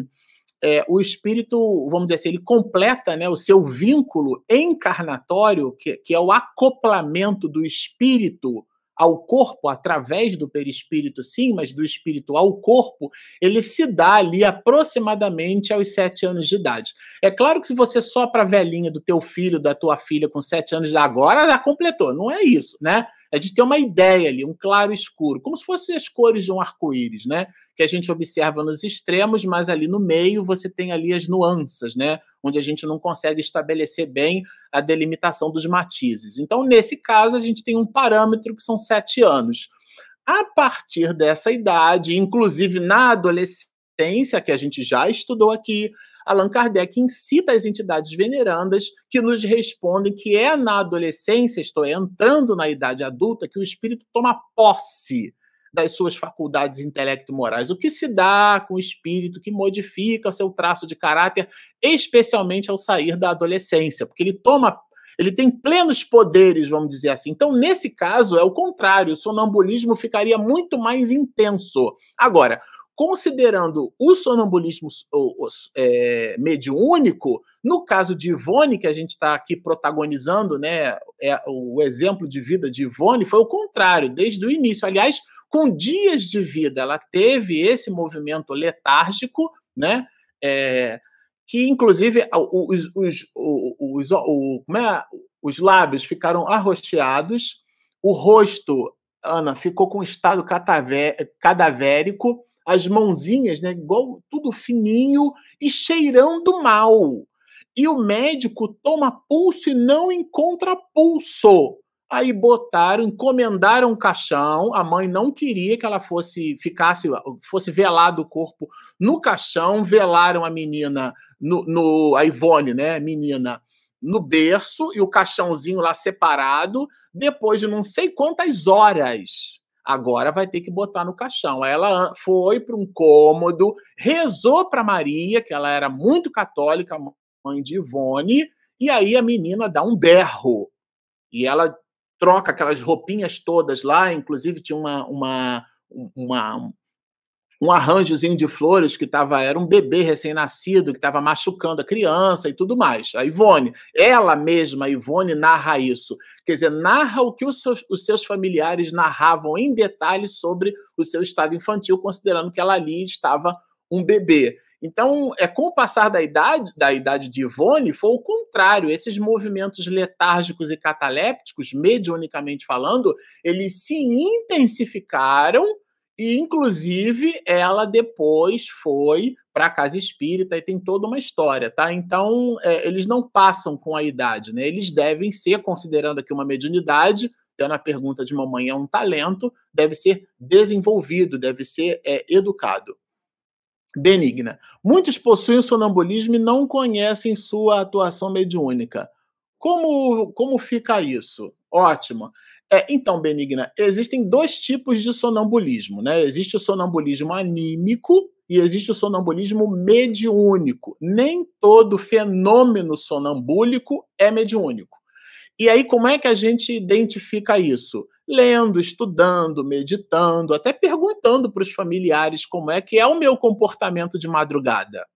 é, o espírito, vamos dizer assim, ele completa né, o seu vínculo encarnatório, que, que é o acoplamento do espírito ao corpo através do perispírito, sim, mas do espírito ao corpo, ele se dá ali aproximadamente aos sete anos de idade. É claro que se você sopra a velhinha do teu filho, da tua filha com sete anos de agora, já completou. Não é isso, né? A gente tem uma ideia ali, um claro escuro, como se fossem as cores de um arco-íris, né? Que a gente observa nos extremos, mas ali no meio você tem ali as nuances, né? Onde a gente não consegue estabelecer bem a delimitação dos matizes. Então, nesse caso, a gente tem um parâmetro que são sete anos. A partir dessa idade, inclusive na adolescência, que a gente já estudou aqui, Allan Kardec incita as entidades venerandas que nos respondem que é na adolescência, estou é, entrando na idade adulta, que o espírito toma posse das suas faculdades intelecto-morais, o que se dá com o espírito que modifica o seu traço de caráter, especialmente ao sair da adolescência, porque ele toma ele tem plenos poderes, vamos dizer assim. Então, nesse caso, é o contrário, o sonambulismo ficaria muito mais intenso. Agora, considerando o sonambulismo é, mediúnico, no caso de Ivone, que a gente está aqui protagonizando, né, é, o exemplo de vida de Ivone foi o contrário, desde o início. Aliás, com dias de vida, ela teve esse movimento letárgico, né, é, que inclusive os, os, os, é? os lábios ficaram arroxeados, o rosto, Ana, ficou com estado cadavérico, as mãozinhas, né, igual tudo fininho e cheirando mal. E o médico toma pulso e não encontra pulso. Aí botaram, encomendaram um caixão. A mãe não queria que ela fosse ficasse, fosse velado o corpo no caixão. Velaram a menina no, no a Ivone, né, menina, no berço e o caixãozinho lá separado. Depois de não sei quantas horas agora vai ter que botar no caixão. Aí ela foi para um cômodo, rezou para Maria, que ela era muito católica, mãe de Ivone, e aí a menina dá um berro. E ela troca aquelas roupinhas todas lá, inclusive tinha uma, uma, uma um arranjozinho de flores que tava, era um bebê recém-nascido que estava machucando a criança e tudo mais. A Ivone, ela mesma, a Ivone, narra isso. Quer dizer, narra o que os seus, os seus familiares narravam em detalhes sobre o seu estado infantil, considerando que ela ali estava um bebê. Então, é com o passar da idade, da idade de Ivone, foi o contrário. Esses movimentos letárgicos e catalépticos, mediunicamente falando, eles se intensificaram e, inclusive, ela depois foi para a casa espírita e tem toda uma história, tá? Então, é, eles não passam com a idade, né? Eles devem ser, considerando aqui uma mediunidade, tendo a pergunta de mamãe é um talento, deve ser desenvolvido, deve ser é, educado. Benigna. Muitos possuem sonambulismo e não conhecem sua atuação mediúnica. Como, como fica isso? Ótimo. É, então, Benigna, existem dois tipos de sonambulismo, né? Existe o sonambulismo anímico e existe o sonambulismo mediúnico. Nem todo fenômeno sonambúlico é mediúnico. E aí, como é que a gente identifica isso? Lendo, estudando, meditando, até perguntando para os familiares como é que é o meu comportamento de madrugada.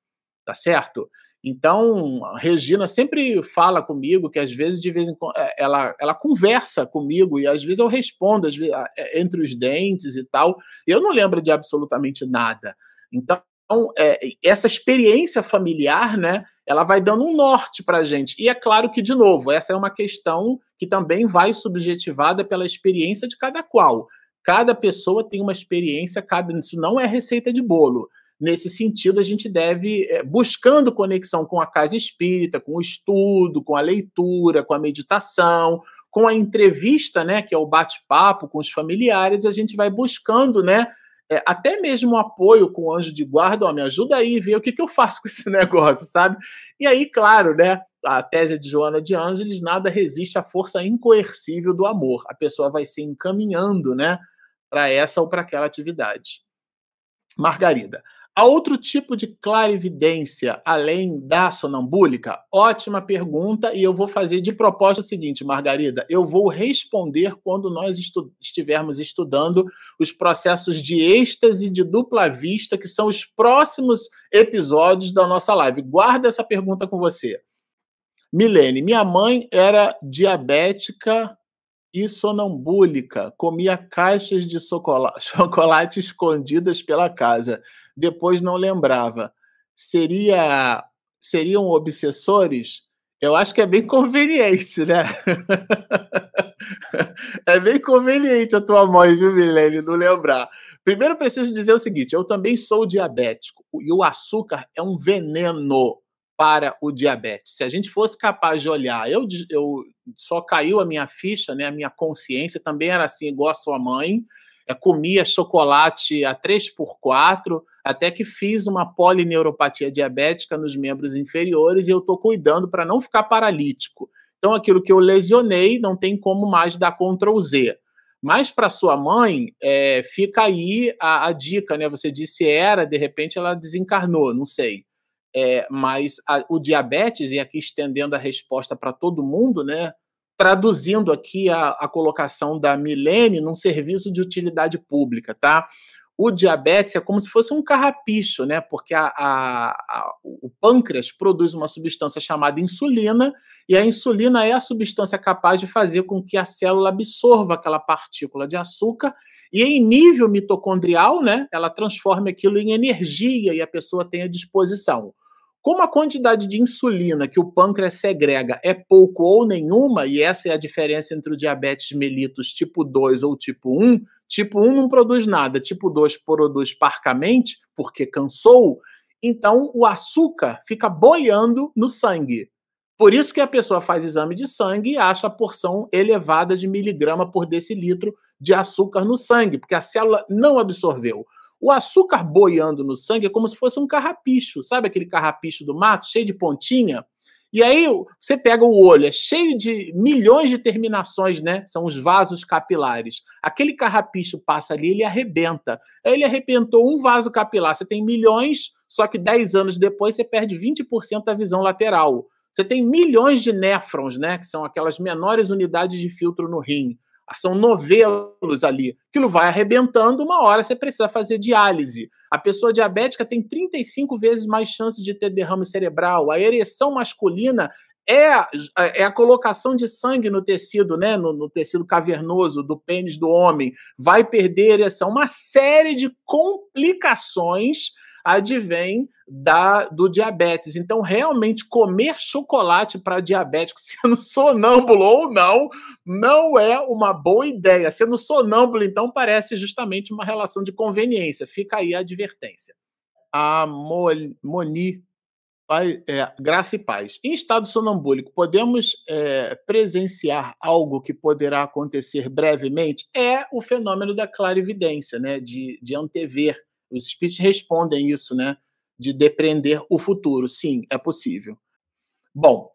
Tá certo? Então, a Regina sempre fala comigo que às vezes, de vez em quando, é, ela, ela conversa comigo e às vezes eu respondo vezes, é, entre os dentes e tal. Eu não lembro de absolutamente nada. Então, é, essa experiência familiar, né, ela vai dando um norte para a gente. E é claro que, de novo, essa é uma questão que também vai subjetivada pela experiência de cada qual. Cada pessoa tem uma experiência, cada, isso não é receita de bolo. Nesse sentido, a gente deve, é, buscando conexão com a casa espírita, com o estudo, com a leitura, com a meditação, com a entrevista, né, que é o bate-papo com os familiares, a gente vai buscando, né, é, até mesmo apoio com o anjo de guarda, ó, me ajuda aí, ver o que, que eu faço com esse <laughs> negócio, sabe? E aí, claro, né, a tese de Joana de Ângeles, nada resiste à força incoercível do amor. A pessoa vai se encaminhando, né, para essa ou para aquela atividade. Margarida, Há outro tipo de clarividência além da sonambúlica? Ótima pergunta, e eu vou fazer de propósito o seguinte, Margarida: eu vou responder quando nós estu estivermos estudando os processos de êxtase de dupla vista, que são os próximos episódios da nossa live. Guarda essa pergunta com você. Milene, minha mãe era diabética e sonambúlica, comia caixas de <laughs> chocolate escondidas pela casa depois não lembrava. Seria seriam obsessores? Eu acho que é bem <laughs> conveniente, né? é bem conveniente a tua mãe, viu, Milene, não lembrar. Primeiro preciso dizer o seguinte: eu também sou diabético e o açúcar é um veneno para o diabetes. Se a gente fosse capaz de olhar, eu, eu só caiu a minha ficha, né? A minha consciência também era assim, igual a sua mãe comia chocolate a 3 por 4 até que fiz uma polineuropatia diabética nos membros inferiores e eu estou cuidando para não ficar paralítico. Então, aquilo que eu lesionei não tem como mais dar Ctrl Z. Mas para sua mãe, é, fica aí a, a, dica, né? Você disse era, de repente ela desencarnou, não sei. É, mas a, o diabetes, e aqui estendendo a resposta para todo mundo, né? Traduzindo aqui a, a colocação da Milene num serviço de utilidade pública, tá? O diabetes é como se fosse um carrapicho, né? Porque a, a, a, o pâncreas produz uma substância chamada insulina, e a insulina é a substância capaz de fazer com que a célula absorva aquela partícula de açúcar e em nível mitocondrial, né, ela transforma aquilo em energia e a pessoa tem a disposição. Como a quantidade de insulina que o pâncreas segrega é pouco ou nenhuma, e essa é a diferença entre o diabetes mellitus tipo 2 ou tipo 1, tipo 1 não produz nada, tipo 2 produz parcamente, porque cansou, então o açúcar fica boiando no sangue. Por isso que a pessoa faz exame de sangue e acha a porção elevada de miligrama por decilitro de açúcar no sangue, porque a célula não absorveu. O açúcar boiando no sangue é como se fosse um carrapicho, sabe aquele carrapicho do mato, cheio de pontinha? E aí você pega o olho, é cheio de milhões de terminações, né? São os vasos capilares. Aquele carrapicho passa ali, ele arrebenta. Aí ele arrebentou um vaso capilar. Você tem milhões, só que 10 anos depois você perde 20% da visão lateral. Você tem milhões de néfrons, né? Que são aquelas menores unidades de filtro no rim são novelos ali. Aquilo vai arrebentando, uma hora você precisa fazer diálise. A pessoa diabética tem 35 vezes mais chance de ter derrame cerebral. A ereção masculina é, é a colocação de sangue no tecido, né, no, no, tecido cavernoso do pênis do homem, vai perder ereção, uma série de complicações advém da, do diabetes. Então, realmente, comer chocolate para diabético, <laughs> sendo sonâmbulo ou não, não é uma boa ideia. Sendo sonâmbulo, então, parece justamente uma relação de conveniência. Fica aí a advertência. A Moni é, graça e paz. Em estado sonambúlico, podemos é, presenciar algo que poderá acontecer brevemente? É o fenômeno da clarividência, né? de, de antever os espíritos respondem isso, né? De depreender o futuro. Sim, é possível. Bom,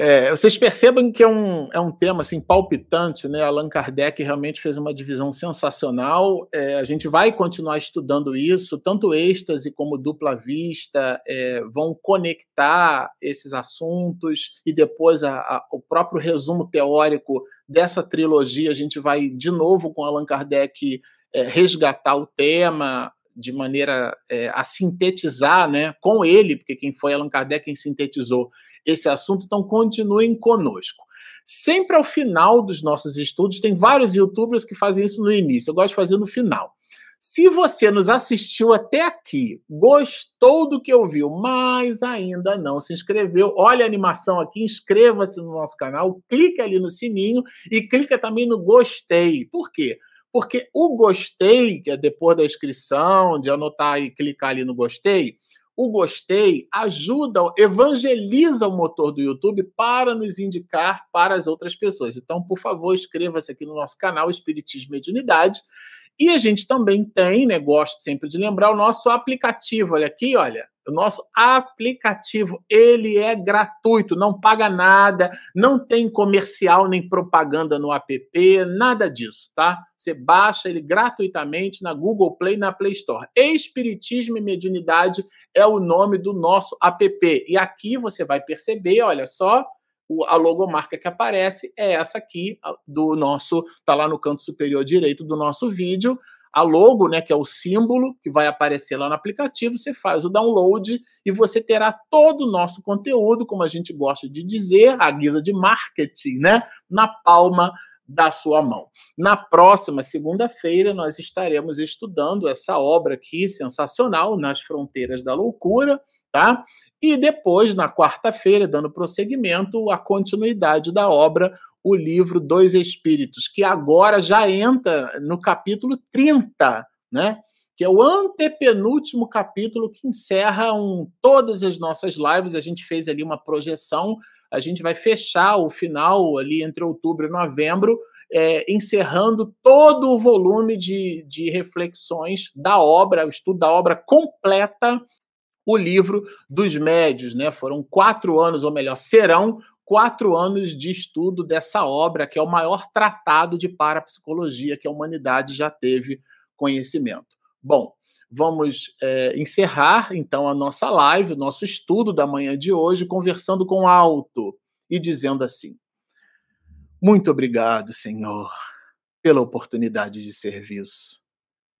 é, vocês percebam que é um, é um tema assim palpitante, né? Allan Kardec realmente fez uma divisão sensacional. É, a gente vai continuar estudando isso, tanto êxtase como dupla vista é, vão conectar esses assuntos e depois a, a, o próprio resumo teórico dessa trilogia a gente vai de novo com Allan Kardec é, resgatar o tema, de maneira é, a sintetizar né, com ele, porque quem foi Allan Kardec quem sintetizou esse assunto, então continuem conosco. Sempre ao final dos nossos estudos, tem vários youtubers que fazem isso no início, eu gosto de fazer no final. Se você nos assistiu até aqui, gostou do que ouviu, mas ainda não se inscreveu, olha a animação aqui, inscreva-se no nosso canal, clique ali no sininho e clica também no gostei. Por quê? Porque o gostei, que é depois da inscrição, de anotar e clicar ali no gostei, o gostei ajuda, evangeliza o motor do YouTube para nos indicar para as outras pessoas. Então, por favor, inscreva-se aqui no nosso canal Espiritismo e Mediunidade. E a gente também tem, né, gosto sempre de lembrar, o nosso aplicativo. Olha aqui, olha, o nosso aplicativo, ele é gratuito, não paga nada, não tem comercial nem propaganda no app, nada disso, tá? Você baixa ele gratuitamente na Google Play na Play Store. Espiritismo e Mediunidade é o nome do nosso app. E aqui você vai perceber, olha só, a logomarca que aparece é essa aqui do nosso, tá lá no canto superior direito do nosso vídeo a logo, né, que é o símbolo que vai aparecer lá no aplicativo, você faz o download e você terá todo o nosso conteúdo, como a gente gosta de dizer, a guisa de marketing, né, na palma da sua mão. Na próxima segunda-feira, nós estaremos estudando essa obra aqui sensacional, Nas Fronteiras da Loucura, tá? E depois, na quarta-feira, dando prosseguimento, a continuidade da obra o livro Dois Espíritos, que agora já entra no capítulo 30, né? que é o antepenúltimo capítulo que encerra um, todas as nossas lives. A gente fez ali uma projeção, a gente vai fechar o final ali entre outubro e novembro, é, encerrando todo o volume de, de reflexões da obra, o estudo da obra completa, o livro dos médios. Né? Foram quatro anos, ou melhor, serão quatro anos de estudo dessa obra, que é o maior tratado de parapsicologia que a humanidade já teve conhecimento. Bom, vamos é, encerrar então a nossa live, o nosso estudo da manhã de hoje, conversando com alto e dizendo assim: Muito obrigado, Senhor, pela oportunidade de serviço,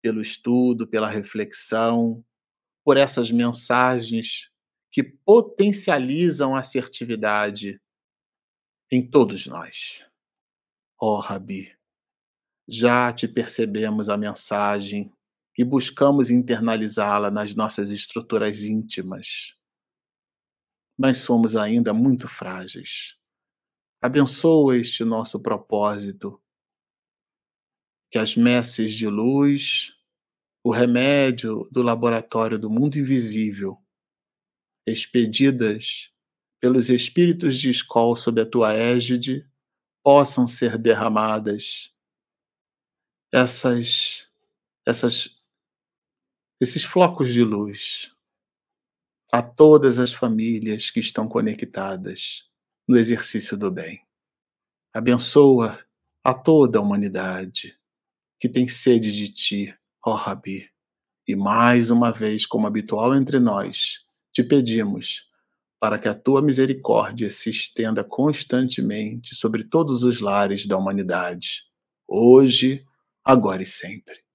pelo estudo, pela reflexão, por essas mensagens que potencializam a assertividade em todos nós. Ó oh, Rabi, já te percebemos a mensagem e buscamos internalizá-la nas nossas estruturas íntimas. Mas somos ainda muito frágeis. Abençoa este nosso propósito, que as messes de luz, o remédio do laboratório do mundo invisível, expedidas pelos espíritos de escola sob a tua égide, possam ser derramadas essas, essas, esses flocos de luz a todas as famílias que estão conectadas no exercício do bem. Abençoa a toda a humanidade que tem sede de ti, ó Rabi. E mais uma vez, como habitual entre nós, te pedimos para que a tua misericórdia se estenda constantemente sobre todos os lares da humanidade, hoje, agora e sempre.